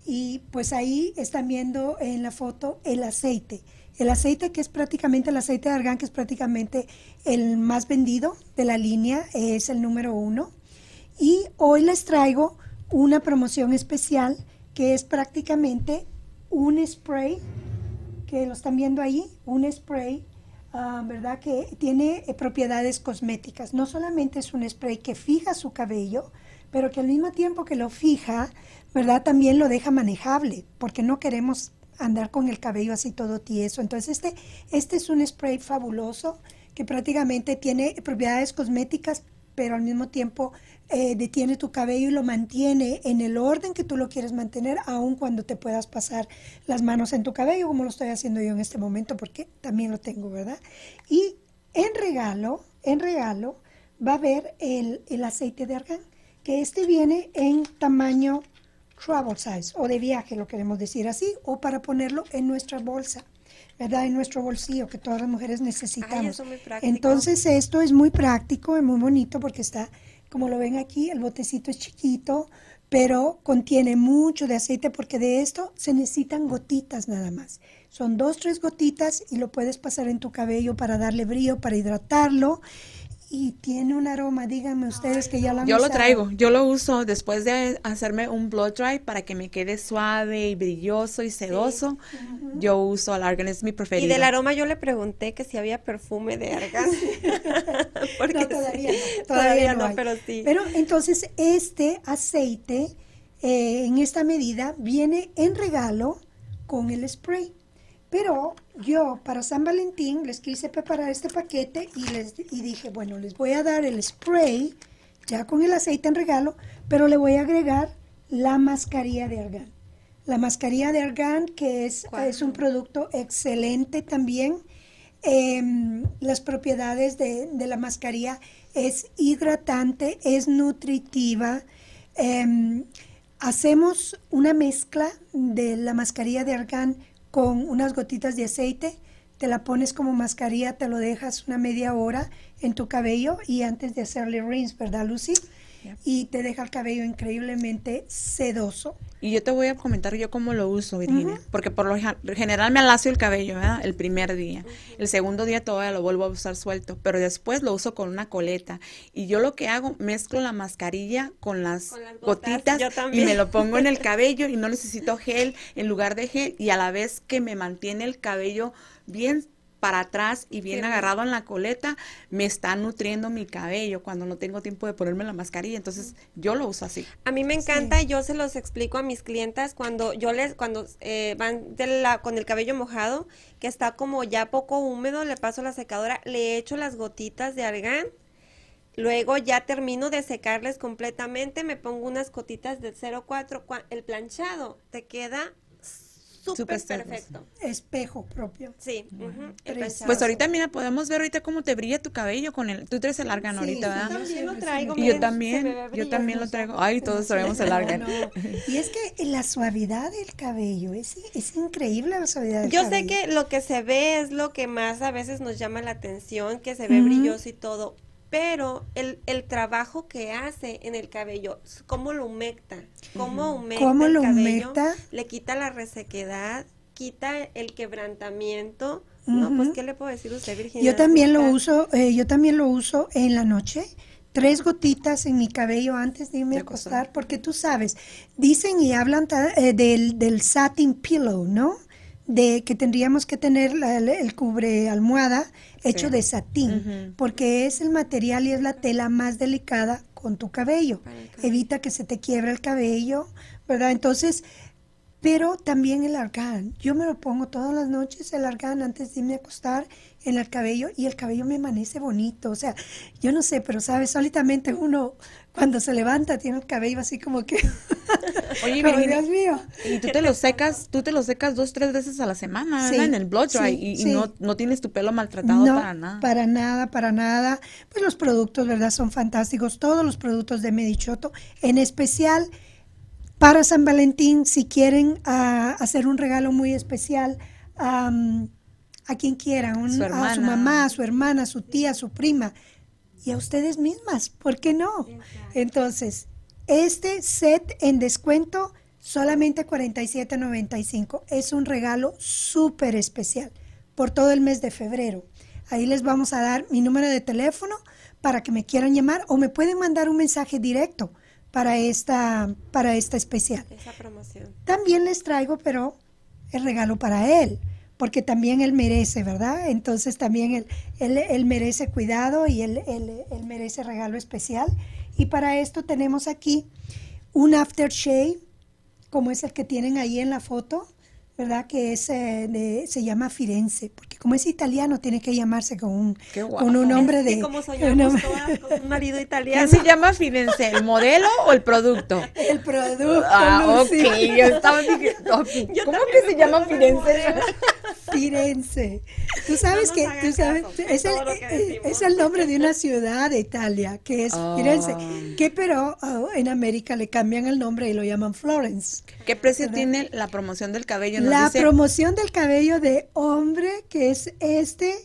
y pues ahí están viendo en la foto el aceite. El aceite que es prácticamente el aceite de argán, que es prácticamente el más vendido de la línea, es el número uno. Y hoy les traigo una promoción especial que es prácticamente un spray, que lo están viendo ahí, un spray, ah, ¿verdad? Que tiene eh, propiedades cosméticas. No solamente es un spray que fija su cabello, pero que al mismo tiempo que lo fija, ¿verdad? También lo deja manejable, porque no queremos andar con el cabello así todo tieso. Entonces, este, este es un spray fabuloso que prácticamente tiene propiedades cosméticas, pero al mismo tiempo eh, detiene tu cabello y lo mantiene en el orden que tú lo quieres mantener, aun cuando te puedas pasar las manos en tu cabello, como lo estoy haciendo yo en este momento, porque también lo tengo, ¿verdad? Y en regalo, en regalo, va a haber el, el aceite de argán, que este viene en tamaño travel size o de viaje, lo queremos decir así, o para ponerlo en nuestra bolsa. ¿verdad? En nuestro bolsillo que todas las mujeres necesitamos. Entonces esto es muy práctico, es muy bonito porque está como lo ven aquí, el botecito es chiquito, pero contiene mucho de aceite porque de esto se necesitan gotitas nada más. Son dos, tres gotitas y lo puedes pasar en tu cabello para darle brillo, para hidratarlo y tiene un aroma, díganme ustedes que ya lo han Yo lo traigo, yo lo uso después de hacerme un blow dry para que me quede suave y brilloso y sedoso. Yo uso el argan, es mi preferido. Y del aroma yo le pregunté que si había perfume de argan. Porque todavía no, todavía, no, pero sí. Pero entonces este aceite eh, en esta medida viene en regalo con el spray. Pero yo para San Valentín les quise preparar este paquete y les y dije, bueno, les voy a dar el spray ya con el aceite en regalo, pero le voy a agregar la mascarilla de argán. la mascarilla de argán, que es, es un producto excelente también. Em, las propiedades de, de, la mascarilla es hidratante, es nutritiva. Em, hacemos una mezcla de la mascarilla de argán con unas gotitas de aceite, te la pones como mascarilla, te lo dejas una media hora en tu cabello y antes de hacerle rinse, ¿verdad, Lucy? Y te deja el cabello increíblemente sedoso. Y yo te voy a comentar yo cómo lo uso, Virginia, porque por lo general me alacio el cabello, ¿verdad? El primer día. El segundo día todavía lo vuelvo a usar suelto, pero después lo uso con una coleta. Y yo lo que hago, mezclo la mascarilla con las, gotitas y me lo pongo en el cabello y no necesito gel en lugar de gel y a la vez que me mantiene el cabello bien para atrás y bien agarrado en la coleta, me está nutriendo mi cabello cuando no tengo tiempo de ponerme la mascarilla. Entonces, yo lo uso así. A mí me encanta, yo se los explico a mis clientas cuando yo les, cuando eh, van de la, con el cabello mojado, que está como ya poco húmedo, le paso la secadora, le echo las gotitas de argán. Luego ya termino de secarles completamente, me pongo unas gotitas de 0,4. El planchado te queda súper perfecto. Espejo propio. Sí. Pues ahorita, mira, podemos ver ahorita cómo te brilla tu cabello con el... Tú traes el argan ahorita, ¿verdad? Yo también lo traigo. Y yo también, yo también lo traigo. Ay, todos traemos el argan. Y es que la suavidad del cabello, es, es increíble la suavidad del yo cabello. Yo sé que lo que se ve es lo que más a veces nos llama la atención, que se ve brilloso y todo, pero el, el, trabajo que hace en el cabello, cómo lo humecta, cómo humecta ¿Cómo el lo cabello, humecta? le quita la resequedad, quita el quebrantamiento. No, pues qué le puedo decir a usted, Virginia. Yo también lo uso, eh, yo también lo uso en la noche. Tres gotitas en mi cabello antes de irme a acostar, porque tú sabes, dicen y hablan eh, del, del satin pillow, ¿no? De que tendríamos que tener el cubre almohada hecho de satín, porque es el material y es la tela más delicada con tu cabello. Evita que se te quiebre el cabello, ¿verdad? Entonces, pero también el argán. Yo me lo pongo todas las noches, el argán, antes de irme a acostar en el cabello y el cabello me amanece bonito. O sea, yo no sé, pero sabes, solitamente uno cuando se levanta tiene el cabello así como que... Oye, Dios mío. Y tú te lo secas, tú te lo secas dos, tres veces a la semana, En el blow dry y, no, no, tienes tu pelo maltratado para nada. para nada, para nada. Pues los productos, ¿verdad? Son fantásticos. Todos los productos de Medichoto, en especial para San Valentín, si quieren ah, hacer un regalo muy especial a quien quiera, a su mamá, a su hermana, a su tía, a su prima y a ustedes mismas, ¿por qué no? Entonces, este set en descuento solamente 47.95 es un regalo súper especial por todo el mes de febrero. Ahí les vamos a dar mi número de teléfono para que me quieran llamar o me pueden mandar un mensaje directo para esta, para esta especial. Esa promoción. También les traigo, pero el regalo para él, porque también él merece, ¿verdad? Entonces también él, él, merece cuidado y él, él, merece regalo especial. Y para esto tenemos aquí un aftershave, como es el que tienen ahí en la foto, ¿verdad? Que es, eh, se llama Firenze, porque como es italiano tiene que llamarse con un, con un nombre de... como soñamos todas con un marido italiano. ¿Qué se llama Firenze? ¿El modelo o el producto? El producto. Ah, ok. Yo estaba diciendo, ¿cómo que se llama Firenze? Firenze. Tú sabes que, tú sabes, es el, eh, es el, nombre de una ciudad de Italia, que es Firenze, ah. que pero oh, en América le cambian el nombre y lo llaman Florence. ¿Qué precio tiene la promoción del cabello? La promoción del cabello de hombre, que es este,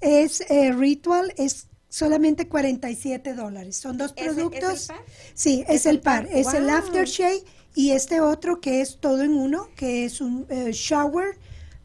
es eh, Ritual, es solamente 47 dólares. Son dos productos. ¿Es, el par? Sí, es, el par. Es el aftershave y este otro que es todo en uno, que es un eh, shower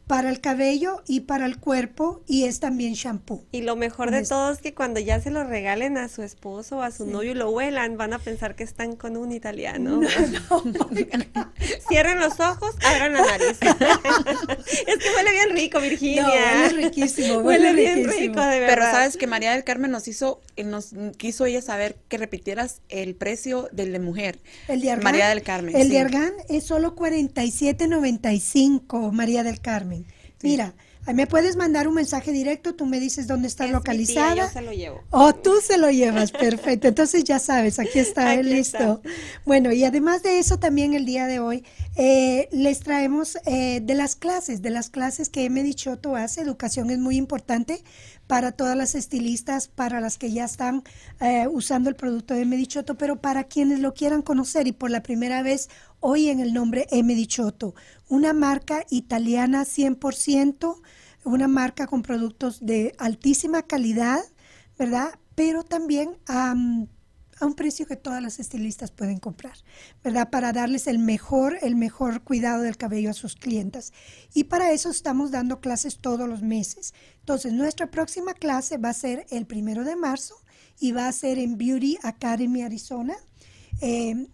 para el cabello y para el cuerpo y es también shampoo. Y lo mejor de todo es que cuando ya se lo regalen a su esposo o a su novio y lo huelan, van a pensar que están con un italiano. Cierren los ojos, abran la nariz. es que huele bien rico, Virginia. huele riquísimo. Huele, bien rico, de verdad. Pero sabes que María del Carmen nos hizo, eh, nos quiso ella saber que repitieras el precio del de mujer. El de. María del Carmen. El de Argán es solo 47.95, María del Carmen. Mira, me puedes mandar un mensaje directo, tú me dices dónde estás Es mi tía, localizada. yo se lo llevo. Oh, tú se lo llevas, perfecto. Entonces ya sabes, aquí está, Aquí eh, listo. está. Bueno, y además de eso, también el día de hoy eh, les traemos eh, de las clases, de las clases que Emily Choto hace. Educación es muy importante para todas las estilistas, para las que ya están eh, usando el producto de Emily Choto, pero para quienes lo quieran conocer y por la primera vez hoy en el nombre Emily Choto, una marca italiana 100%, una marca con productos de altísima calidad, ¿verdad? Pero también am, a un precio que todas las estilistas pueden comprar, ¿verdad? Para darles el mejor, el mejor cuidado del cabello a sus clientas. Y para eso estamos dando clases todos los meses. Entonces, nuestra próxima clase va a ser el primero de marzo y va a ser en Beauty Academy Arizona. Eh,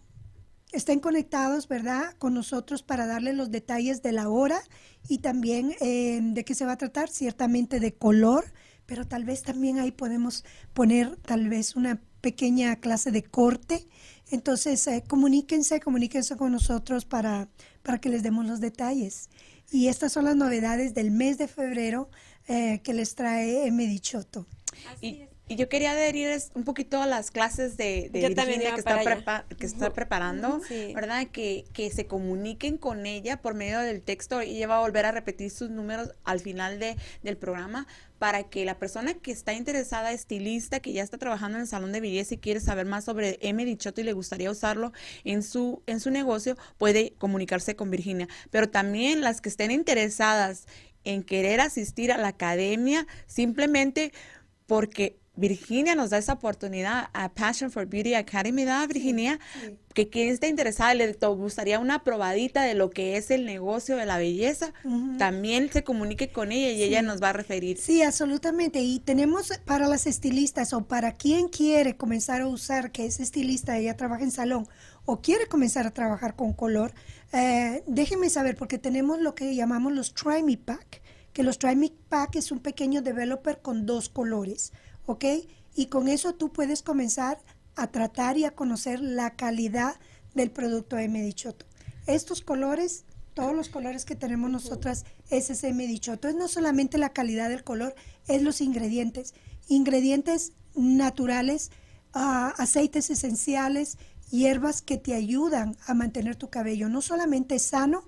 estén conectados, ¿verdad?, con nosotros para darles los detalles de la hora y también eh, de qué se va a tratar, ciertamente de color, pero tal vez también ahí podemos poner tal vez una pequeña clase de corte. Entonces, eh, comuníquense, comuníquense con nosotros para, para que les demos los detalles. Y estas son las novedades del mes de febrero eh, que les trae Medichoto. Así Y, es. Y yo quería adherir un poquito a las clases de, Virginia que está, allá. prepa- que está preparando, Sí. ¿verdad? Que, que se comuniquen con ella por medio del texto y ella va a volver a repetir sus números al final de, del programa para que la persona que está interesada, estilista, que ya está trabajando en el salón de belleza y quiere saber más sobre M. Dichoto y le gustaría usarlo en su, en su negocio, puede comunicarse con Virginia. Pero también las que estén interesadas en querer asistir a la academia, simplemente porque Virginia nos da esa oportunidad a Passion for Beauty Academy, ¿verdad, Virginia? Que quien esté interesada y le gustaría una probadita de lo que es el negocio de la belleza, también se comunique con ella y ella nos va a referir. Sí, absolutamente. Y tenemos para las estilistas o para quien quiere comenzar a usar, que es estilista, ella trabaja en salón, o quiere comenzar a trabajar con color, eh, déjenme saber, porque tenemos lo que llamamos los Try Me Pack, que los Try Me Pack es un pequeño developer con dos colores, ¿ok? Y con eso tú puedes comenzar a tratar y a conocer la calidad del producto de Medichoto. Estos colores todos los colores que tenemos nosotras es ese medichoto. Es no solamente la calidad del color, es los ingredientes. Ingredientes naturales, ah, aceites esenciales, hierbas que te ayudan a mantener tu cabello no solamente sano,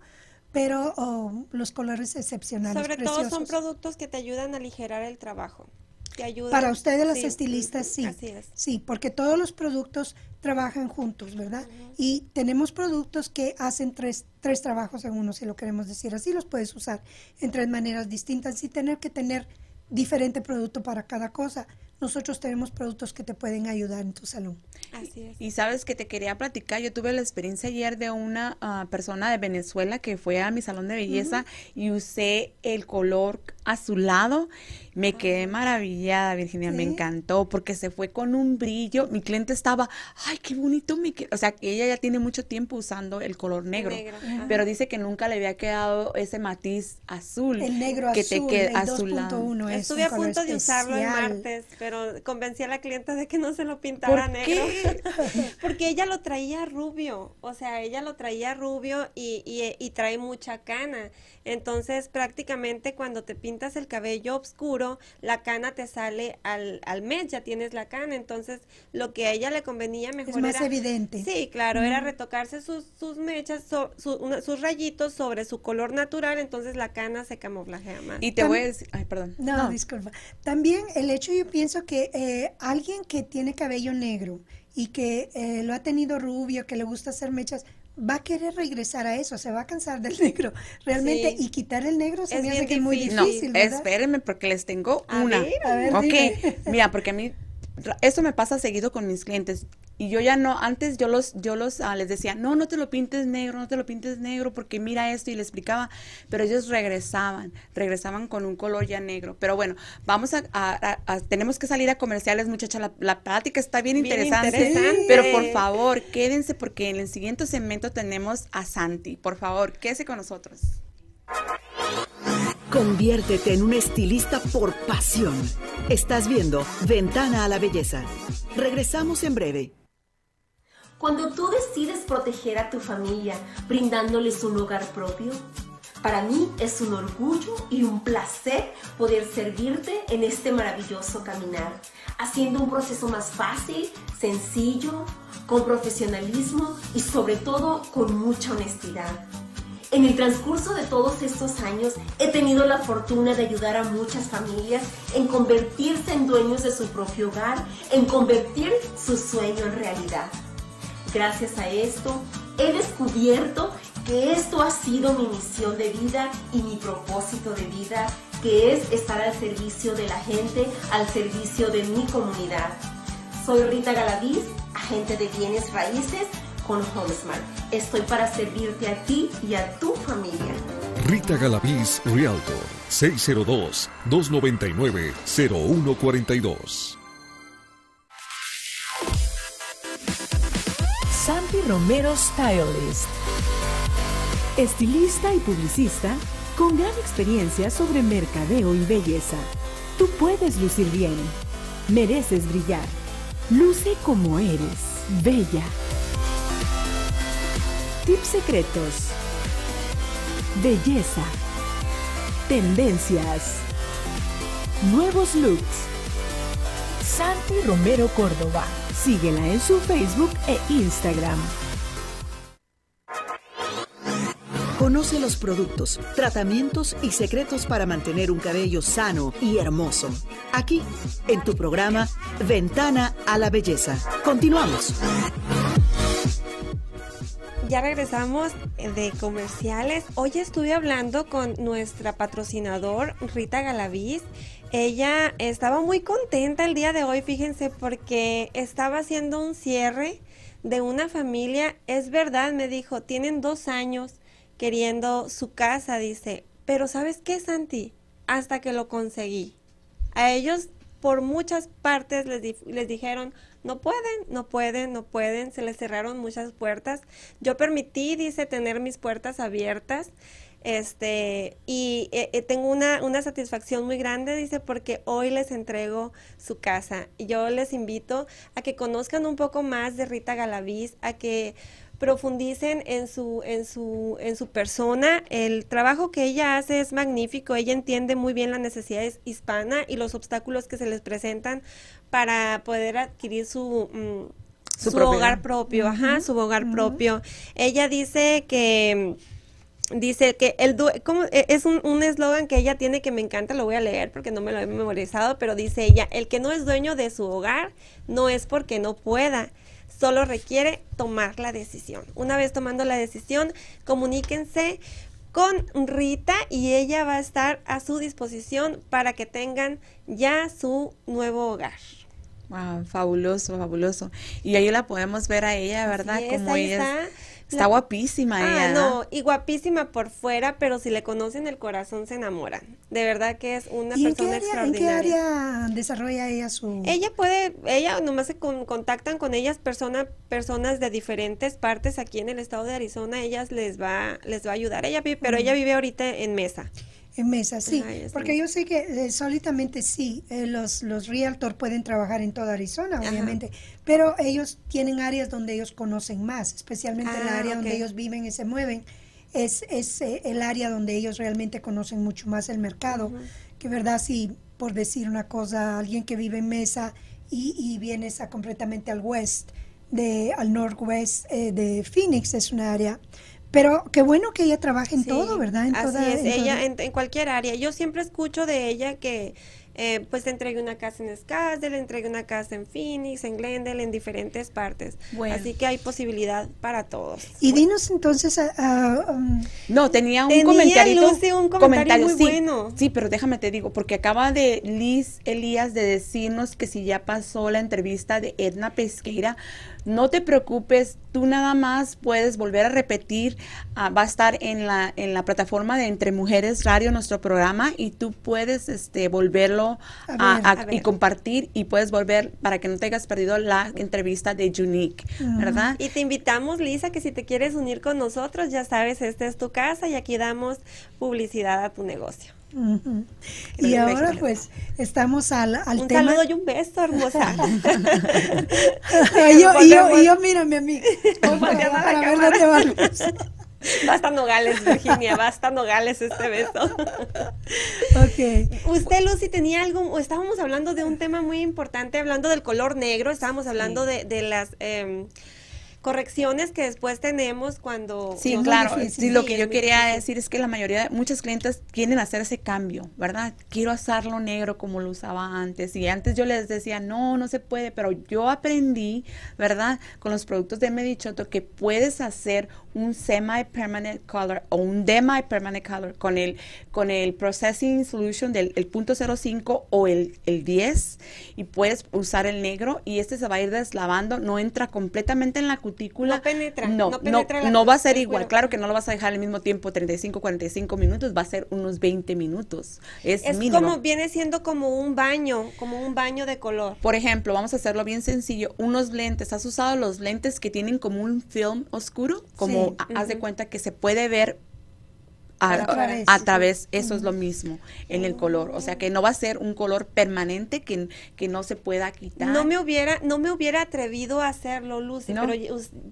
pero oh, los colores excepcionales. Sobre todo son productos que te ayudan a aligerar el trabajo. Te. Para ustedes las Sí, estilistas, sí. Así es. Sí, porque todos los productos trabajan juntos, ¿verdad? Y tenemos productos que hacen tres, tres trabajos en uno, si lo queremos decir así, los puedes usar en tres maneras distintas sin tener que tener diferente producto para cada cosa. Nosotros tenemos productos que te pueden ayudar en tu salón. Así es. Y sabes que te quería platicar, yo tuve la experiencia ayer de una ah, persona de Venezuela que fue a mi salón de belleza y usé el color azulado. Me quedé maravillada, Virginia, me encantó porque se fue con un brillo. Mi cliente estaba, ay, qué bonito me. O sea, ella ya tiene mucho tiempo usando el color negro, negro, ajá. pero dice que nunca le había quedado ese matiz azul. El negro que azul, te queda el azulado. 2.1 es Estuve a punto de usarlo el martes, pero convencí a la clienta de que no se lo pintara ¿Por negro. qué? Porque ella lo traía rubio, o sea, ella lo traía rubio y, y, y trae mucha cana. Entonces, prácticamente cuando te pintas el cabello oscuro, la cana te sale al, al mes, ya tienes la cana. Entonces, lo que a ella le convenía mejor más era... evidente. Sí, claro, era retocarse sus, sus mechas, so- su- una- sus rayitos sobre su color natural, entonces la cana se camuflajea más. Y te Tam- voy a decir, ay, perdón. No, disculpa. También el hecho, yo pienso que eh, alguien que tiene cabello negro y que eh, lo ha tenido rubio, que le gusta hacer mechas, va a querer regresar a eso, se va a cansar del negro. Realmente, Sí. y quitar el negro se Es me hace que es muy difícil. No, espérenme porque les tengo A una. ver. A ver, ok, dime. mira, porque a mí esto me pasa seguido con mis clientes y yo ya no, antes yo los, yo los ah, les decía, no, no te lo pintes negro, no te lo pintes negro porque mira esto y les explicaba, pero ellos regresaban, regresaban con un color ya negro. Pero bueno, vamos a, a- a- a- tenemos que salir a comerciales, muchachos, la, la plática está bien, Bien interesante, interesante. pero por favor, quédense porque en el siguiente segmento tenemos a Santi. Por favor, quédese con nosotros. Conviértete en un estilista por pasión. Estás viendo Ventana a la Belleza. Regresamos en breve. Cuando tú decides proteger a tu familia brindándoles un hogar propio, Para mí es un orgullo y un placer poder servirte en este maravilloso caminar, haciendo un proceso más fácil, sencillo, con profesionalismo y sobre todo con mucha honestidad. En el transcurso de todos estos años he tenido la fortuna de ayudar a muchas familias en convertirse en dueños de su propio hogar, en convertir su sueño en realidad. Gracias a esto he descubierto que esto ha sido mi misión de vida y mi propósito de vida, que es estar al servicio de la gente, al servicio de mi comunidad. Soy Rita Galaviz, agente de bienes raíces con HomeSmart. Estoy para servirte a ti y a tu familia. Rita Galaviz Realtor 602-299-0142. Santi Romero Stylist. Estilista y publicista con gran experiencia sobre mercadeo y belleza. Tú puedes lucir bien. Mereces brillar. Luce como eres. Bella. Tips secretos. Belleza. Tendencias. Nuevos looks. Santi Romero Córdoba. Síguela en su Facebook e Instagram. Conoce los productos, tratamientos y secretos para mantener un cabello sano y hermoso. Aquí, en tu programa Ventana a la Belleza. Continuamos. Ya regresamos de comerciales. Hoy estuve hablando con nuestra patrocinador Rita Galaviz. Ella estaba muy contenta el día de hoy, fíjense, porque estaba haciendo un cierre de una familia. Es verdad, me dijo, tienen dos años queriendo su casa, dice, pero ¿sabes qué, Santi? Hasta que lo conseguí. A ellos por muchas partes les, les dijeron, no pueden, no pueden, no pueden, se les cerraron muchas puertas. Yo permití, dice, tener mis puertas abiertas. Este, y eh, eh, tengo una, una satisfacción muy grande, dice, porque hoy les entrego su casa. Yo les invito a que conozcan un poco más de Rita Galaviz, a que profundicen en su, en su, en su persona. El trabajo que ella hace es magnífico. Ella entiende muy bien las necesidades hispana y los obstáculos que se les presentan para poder adquirir su, mm, su, hogar propio, ajá, su hogar propio. Ella dice que dice que el como e, es un eslogan que ella tiene que me encanta, lo voy a leer porque no me lo he memorizado, pero dice ella, el que no es dueño de su hogar no es porque no pueda, solo requiere tomar la decisión. Una vez tomando la decisión, comuníquense con Rita y ella va a estar a su disposición para que tengan ya su nuevo hogar. Wow, fabuloso, fabuloso. Y ahí la podemos ver a ella, ¿verdad? Como ella Está guapísima ah, no, y guapísima por fuera, pero si le conocen el corazón se enamoran. De verdad que es una persona extraordinaria. ¿En qué área desarrolla ella su...? Ella puede, ella nomás se contactan con ellas persona, personas de diferentes partes aquí en el estado de Arizona, ellas les va, les va a ayudar. Ella vive, pero ella vive ahorita en Mesa. En mesa, sí, porque yo sé que eh, solitamente sí, eh, los, los realtor pueden trabajar en toda Arizona, obviamente, pero ellos tienen áreas donde ellos conocen más, especialmente el ah, área donde ellos viven y se mueven, es, es eh, el área donde ellos realmente conocen mucho más el mercado, que verdad, si por decir una cosa, alguien que vive en mesa y, y vienes a completamente al west, de, al northwest de Phoenix, es un área pero qué bueno que ella trabaje en todo, ¿verdad? En así es, ella en, cualquier área. Yo siempre escucho de ella que eh, pues entregue una casa en Scottsdale, entregue una casa en Phoenix, en Glendale, en diferentes partes. Así que hay posibilidad para todos. Y dinos entonces um, No, tenía un comentario. un comentario, muy bueno. Sí, pero déjame te digo, porque acaba de Liz Elías de decirnos que si ya pasó la entrevista de Edna Pesqueira, no te preocupes, tú nada más puedes volver a repetir, ah, va a estar en la, en la plataforma de Entre Mujeres Radio, nuestro programa, y tú puedes este, volverlo a, y compartir y puedes volver para que no te hayas perdido la entrevista de Unique, ¿verdad? Y te invitamos, Lisa, que si te quieres unir con nosotros, ya sabes, esta es tu casa y aquí damos publicidad a tu negocio. Y ahora pues estamos al, al un tema. Un saludo y un beso, hermosa. y, yo, y, yo, y yo, mírame a mí. para, ver Basta Nogales, Virginia, basta Nogales este beso. ok. Usted, Lucy, tenía algo, estábamos hablando de un tema muy importante, hablando del color negro, estábamos hablando de, de, las... Eh, correcciones que después tenemos cuando... Sí, claro. Sí, lo que yo quería decir es que la mayoría, muchas clientes quieren hacer ese cambio, ¿verdad? Quiero hacerlo negro como lo usaba antes. Y antes yo les decía, no, no se puede, pero yo aprendí, ¿verdad? Con los productos de Medichoto que puedes hacer un semi-permanent color o un demi-permanent color con el, con el Processing Solution del el punto 05 o el, el 10 y puedes usar el negro y este se va a ir deslavando, no entra completamente en la cutícula. No penetra. No, no, no, va a ser igual. Claro que no lo vas a dejar al mismo tiempo 35, 45 minutos, va a ser unos 20 minutos. Es, es como, viene siendo como un baño, como un baño de color. Por ejemplo, vamos a hacerlo bien sencillo, unos lentes, ¿has usado los lentes que tienen como un film oscuro? Como haz de cuenta que se puede ver a, través, eso es lo mismo en el color, o sea que no va a ser un color permanente que, que no se pueda quitar. No me hubiera, no me hubiera atrevido a hacerlo, Lucy, pero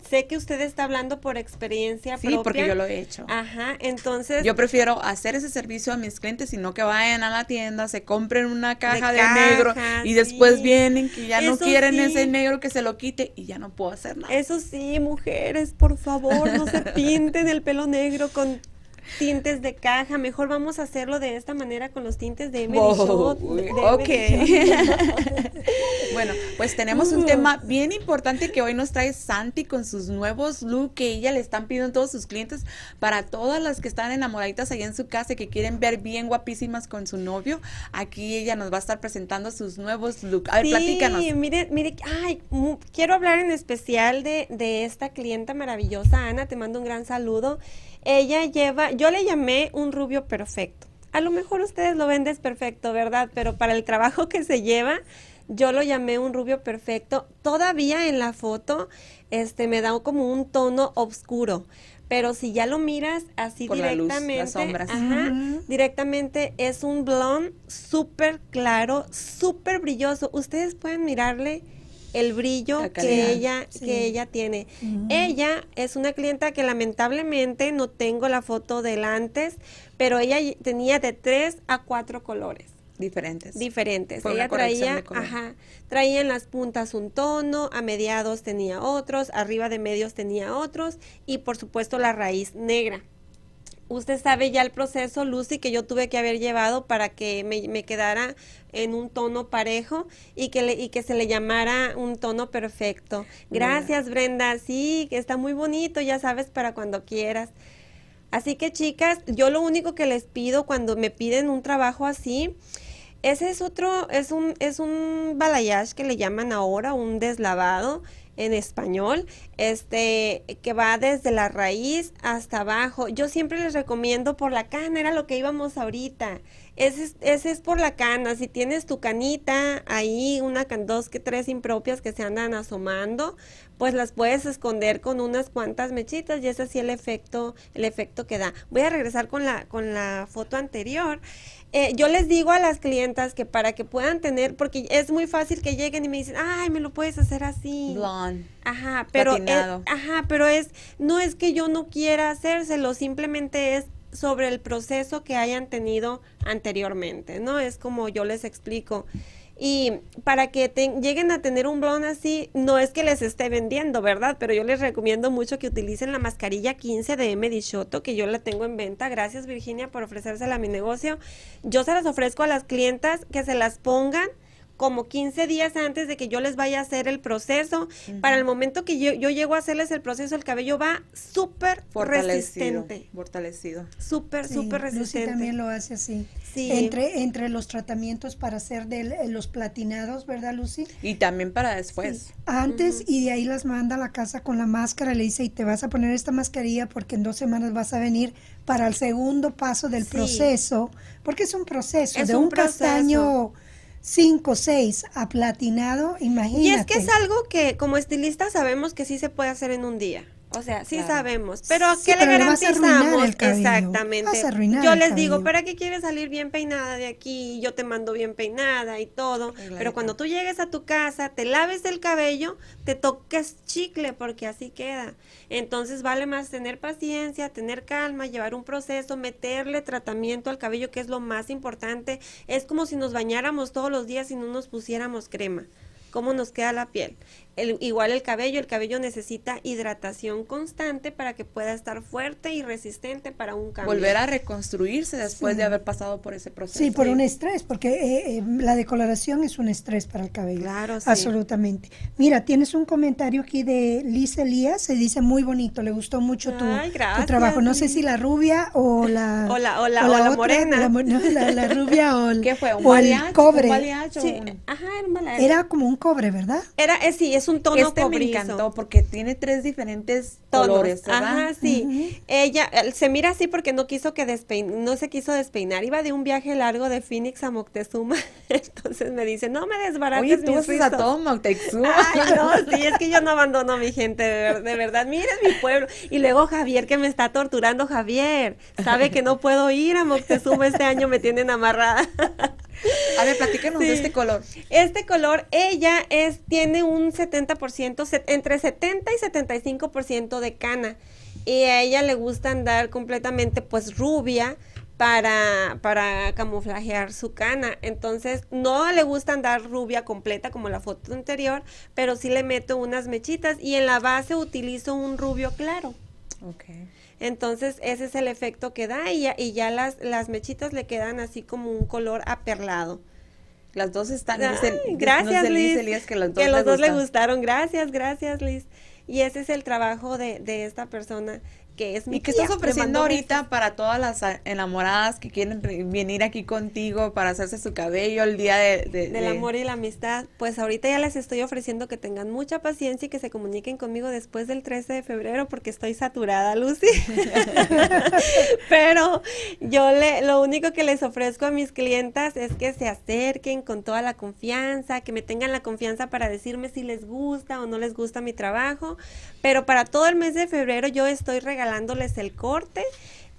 sé que usted está hablando por experiencia sí, porque yo lo he hecho. Ajá, entonces. Yo prefiero hacer ese servicio a mis clientes y no que vayan a la tienda, se compren una caja de, negro y después vienen que ya no quieren ese negro que se lo quite y ya no puedo hacer nada. Eso sí, mujeres, por favor, no se pinten el pelo negro con tintes de caja, mejor vamos a hacerlo de esta manera con los tintes de Emily oh, ok. bueno, pues tenemos un tema bien importante que hoy nos trae Santi con sus nuevos looks que ella le están pidiendo a todos sus clientes para todas las que están enamoraditas allá en su casa y que quieren ver bien guapísimas con su novio. Aquí ella nos va a estar presentando sus nuevos looks. A ver, sí, platícanos. Mire, mire, ay, quiero hablar en especial de, de esta clienta maravillosa, Ana, te mando un gran saludo. Ella lleva, yo le llamé un rubio perfecto. A lo mejor ustedes lo ven desperfecto, ¿verdad? Pero para el trabajo que se lleva, yo lo llamé un rubio perfecto. Todavía en la foto, este, me da como un tono oscuro. Pero si ya lo miras así directamente, directamente es un blond súper claro, súper brilloso. Ustedes pueden mirarle el brillo que ella, que ella tiene. Ella es una clienta que lamentablemente no tengo la foto del antes, pero ella tenía de tres a cuatro colores. Diferentes. Diferentes. ella traía, ajá, traía en las puntas un tono, a mediados tenía otros, arriba de medios tenía otros y por supuesto la raíz negra usted sabe ya el proceso, Lucy, que yo tuve que haber llevado para que me, quedara en un tono parejo y que, le, y que se le llamara un tono perfecto. Gracias, Brenda. Sí, que está muy bonito, ya sabes, para cuando quieras. Así que, chicas, yo lo único que les pido cuando me piden un trabajo así, ese es otro, es un, es un balayage que le llaman ahora, un deslavado en español, este, que va desde la raíz hasta abajo. Yo siempre les recomiendo por la cana, era lo que íbamos ahorita. Ese es, es por la cana. Si tienes tu canita ahí, una, dos, que tres impropias que se andan asomando, pues las puedes esconder con unas cuantas mechitas y ese sí el efecto, el efecto que da. Voy a regresar con la, con la foto anterior. Eh, yo les digo a las clientas que para que puedan tener, porque es muy fácil que lleguen y me dicen, ay, me lo puedes hacer así. Blonde. Ajá, pero es, ajá, pero es, no es que yo no quiera hacérselo, simplemente es sobre el proceso que hayan tenido anteriormente, ¿no? Es como yo les explico. Y para que lleguen a tener un blond así, no es que les esté vendiendo, ¿verdad? Pero yo les recomiendo mucho que utilicen la mascarilla 15 de M. Dishoto, que yo la tengo en venta. Gracias, Virginia, por ofrecérsela a mi negocio. Yo se las ofrezco a las clientas que se las pongan como 15 días antes de que yo les vaya a hacer el proceso. Para el momento que yo, yo, llego a hacerles el proceso, el cabello va súper resistente. Fortalecido. Súper, súper resistente. Lucy también lo hace así. Sí. Entre, entre los tratamientos para hacer de eh, los platinados, ¿verdad, Lucy? Y también para después. Antes y de ahí las manda a la casa con la máscara, le dice, y te vas a poner esta mascarilla porque en dos semanas vas a venir para el segundo paso del proceso, porque es un proceso de un, castaño 5, 6 aplatinado, imagínate. Y es que es algo que como estilista sabemos que sí se puede hacer en un día. O sea, sí sabemos, pero Sí, ¿qué le pero garantizamos? cabello, Exactamente. Yo les digo. ¿para qué quieres salir bien peinada de aquí? Yo te mando bien peinada y todo. Pero cuando tú llegues a tu casa, te laves el cabello, te toques chicle porque así queda. Entonces vale más tener paciencia, tener calma, llevar un proceso, meterle tratamiento al cabello, que es lo más importante. Es como si nos bañáramos todos los días y no nos pusiéramos crema. ¿Cómo nos queda la piel? El- igual el cabello, el cabello necesita hidratación constante para que pueda estar fuerte y resistente para un cambio. Volver a reconstruirse después de haber pasado por ese proceso. Sí, por un estrés, porque eh, eh, la decoloración es un estrés para el cabello. Claro, sí. Absolutamente. Mira, tienes un comentario aquí de Liz Elías, se dice muy bonito, le gustó mucho tu, Ay, tu trabajo. No sé si la rubia o la... O la- o la- o la otra, morena. La, no, la- la rubia o el, ¿Qué fue? ¿Un o el cobre. ¿Un o Sí, un- ajá, era. Era como un cobre, ¿verdad? Era, eh, sí, es un tono Este me cobrizo. encantó porque tiene tres diferentes Tonos. colores, ¿verdad? Ajá, sí. Ella se mira así porque no quiso que despein no se quiso despeinar. Iba de un viaje largo de Phoenix a Moctezuma. Entonces me dice, no me desbarates Oye, tú vas a rizos". todo Moctezuma. Ay, no, sí, es que yo no abandono a mi gente, de, de verdad. Mira, es mi pueblo. Y luego Javier, que me está torturando, Javier, sabe que no puedo ir a Moctezuma este año, me tienen amarrada. A ver, platícanos de este color. Este color, ella es, tiene un 70%, se- entre 70 y 75% de cana. Y a ella le gusta andar completamente pues rubia para, para camuflajear su cana. Entonces, no le gusta andar rubia completa como la foto anterior, pero sí le meto unas mechitas y en la base utilizo un rubio claro. Ok. Entonces, ese es el efecto que da y ya, y ya las, las mechitas le quedan así como un color aperlado. Las dos están. Ay, dice- gracias, dice Liz. Elías que los dos, que los dos le gustaron. Gracias, gracias, Liz. Y ese es el trabajo de, de esta persona que es mi ¿Y qué estás ofreciendo ahorita para todas las a- enamoradas que quieren re- venir aquí contigo para hacerse su cabello el día de, de- Del de- amor y la amistad. Pues ahorita ya les estoy ofreciendo que tengan mucha paciencia y que se comuniquen conmigo después del 13 de febrero porque estoy saturada, Lucy. Pero yo le, lo único que les ofrezco a mis clientas es que se acerquen con toda la confianza, que me tengan la confianza para decirme si les gusta o no les gusta mi trabajo. Pero para todo el mes de febrero yo estoy regalándoles el corte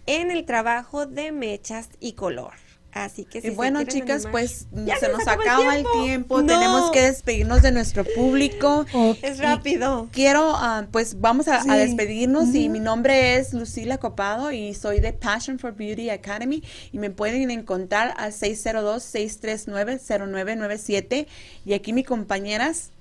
en el trabajo de mechas y color. Así que si Y se bueno, chicas, animar- pues ¡Ya se nos el acaba el tiempo! tiempo, No. tenemos que despedirnos de nuestro público. Es Y rápido. Quiero, ah, pues vamos a, despedirnos y mi nombre es Lucila Copado y soy de Passion for Beauty Academy y me pueden encontrar al 602-639-0997 y aquí mis compañeras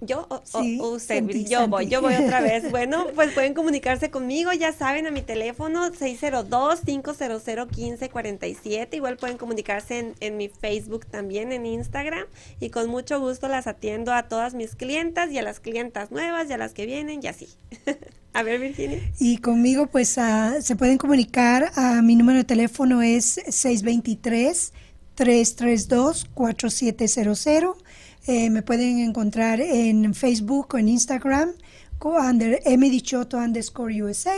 Yo o, o- Sí, o usted, yo voy, yo voy otra vez. Bueno, pues pueden comunicarse conmigo, ya saben, a mi teléfono 602-500-1547. Igual pueden comunicarse en, en mi Facebook también, en Instagram. Y con mucho gusto las atiendo a todas mis clientas y a las clientas nuevas y a las que vienen y así. a ver, Virginia. Y conmigo, pues ah, se pueden comunicar. a mi número de teléfono es 623-332-4700. Eh, me pueden encontrar en Facebook o en Instagram under mdichoto underscore USA.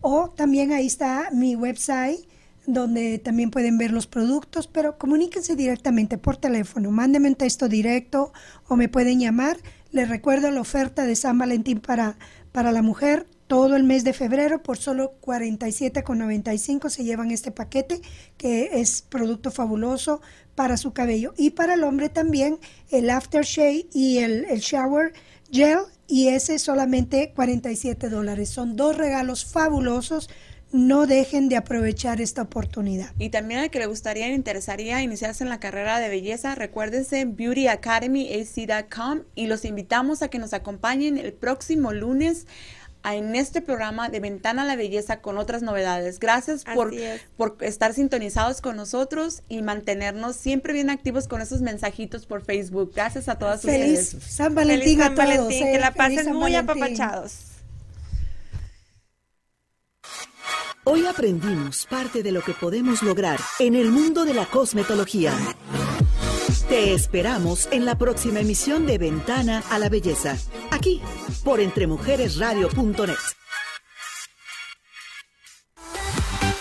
O también ahí está mi website donde también pueden ver los productos, pero comuníquense directamente por teléfono, mándenme un texto directo o me pueden llamar. Les recuerdo la oferta de San Valentín para, para la mujer todo el mes de febrero por solo 47,95 se llevan este paquete que es producto fabuloso para su cabello y para el hombre también el aftershave y el, el shower gel y ese solamente 47 dólares. Son dos regalos fabulosos. No dejen de aprovechar esta oportunidad. y también al que le gustaría e interesaría iniciarse en la carrera de belleza, recuérdense beautyacademyac.com y los invitamos a que nos acompañen el próximo lunes en este programa de Ventana a la Belleza con otras novedades. Gracias por, Así es. por estar sintonizados con nosotros y mantenernos siempre bien activos con esos mensajitos por Facebook. Gracias a todas Feliz ustedes. San Valentín Feliz a San todos. Valentín, eh. que la Feliz pasen muy Valentín. apapachados. Hoy aprendimos parte de lo que podemos lograr en el mundo de la cosmetología. Te esperamos en la próxima emisión de Ventana a la Belleza, aquí por entremujeresradio.net.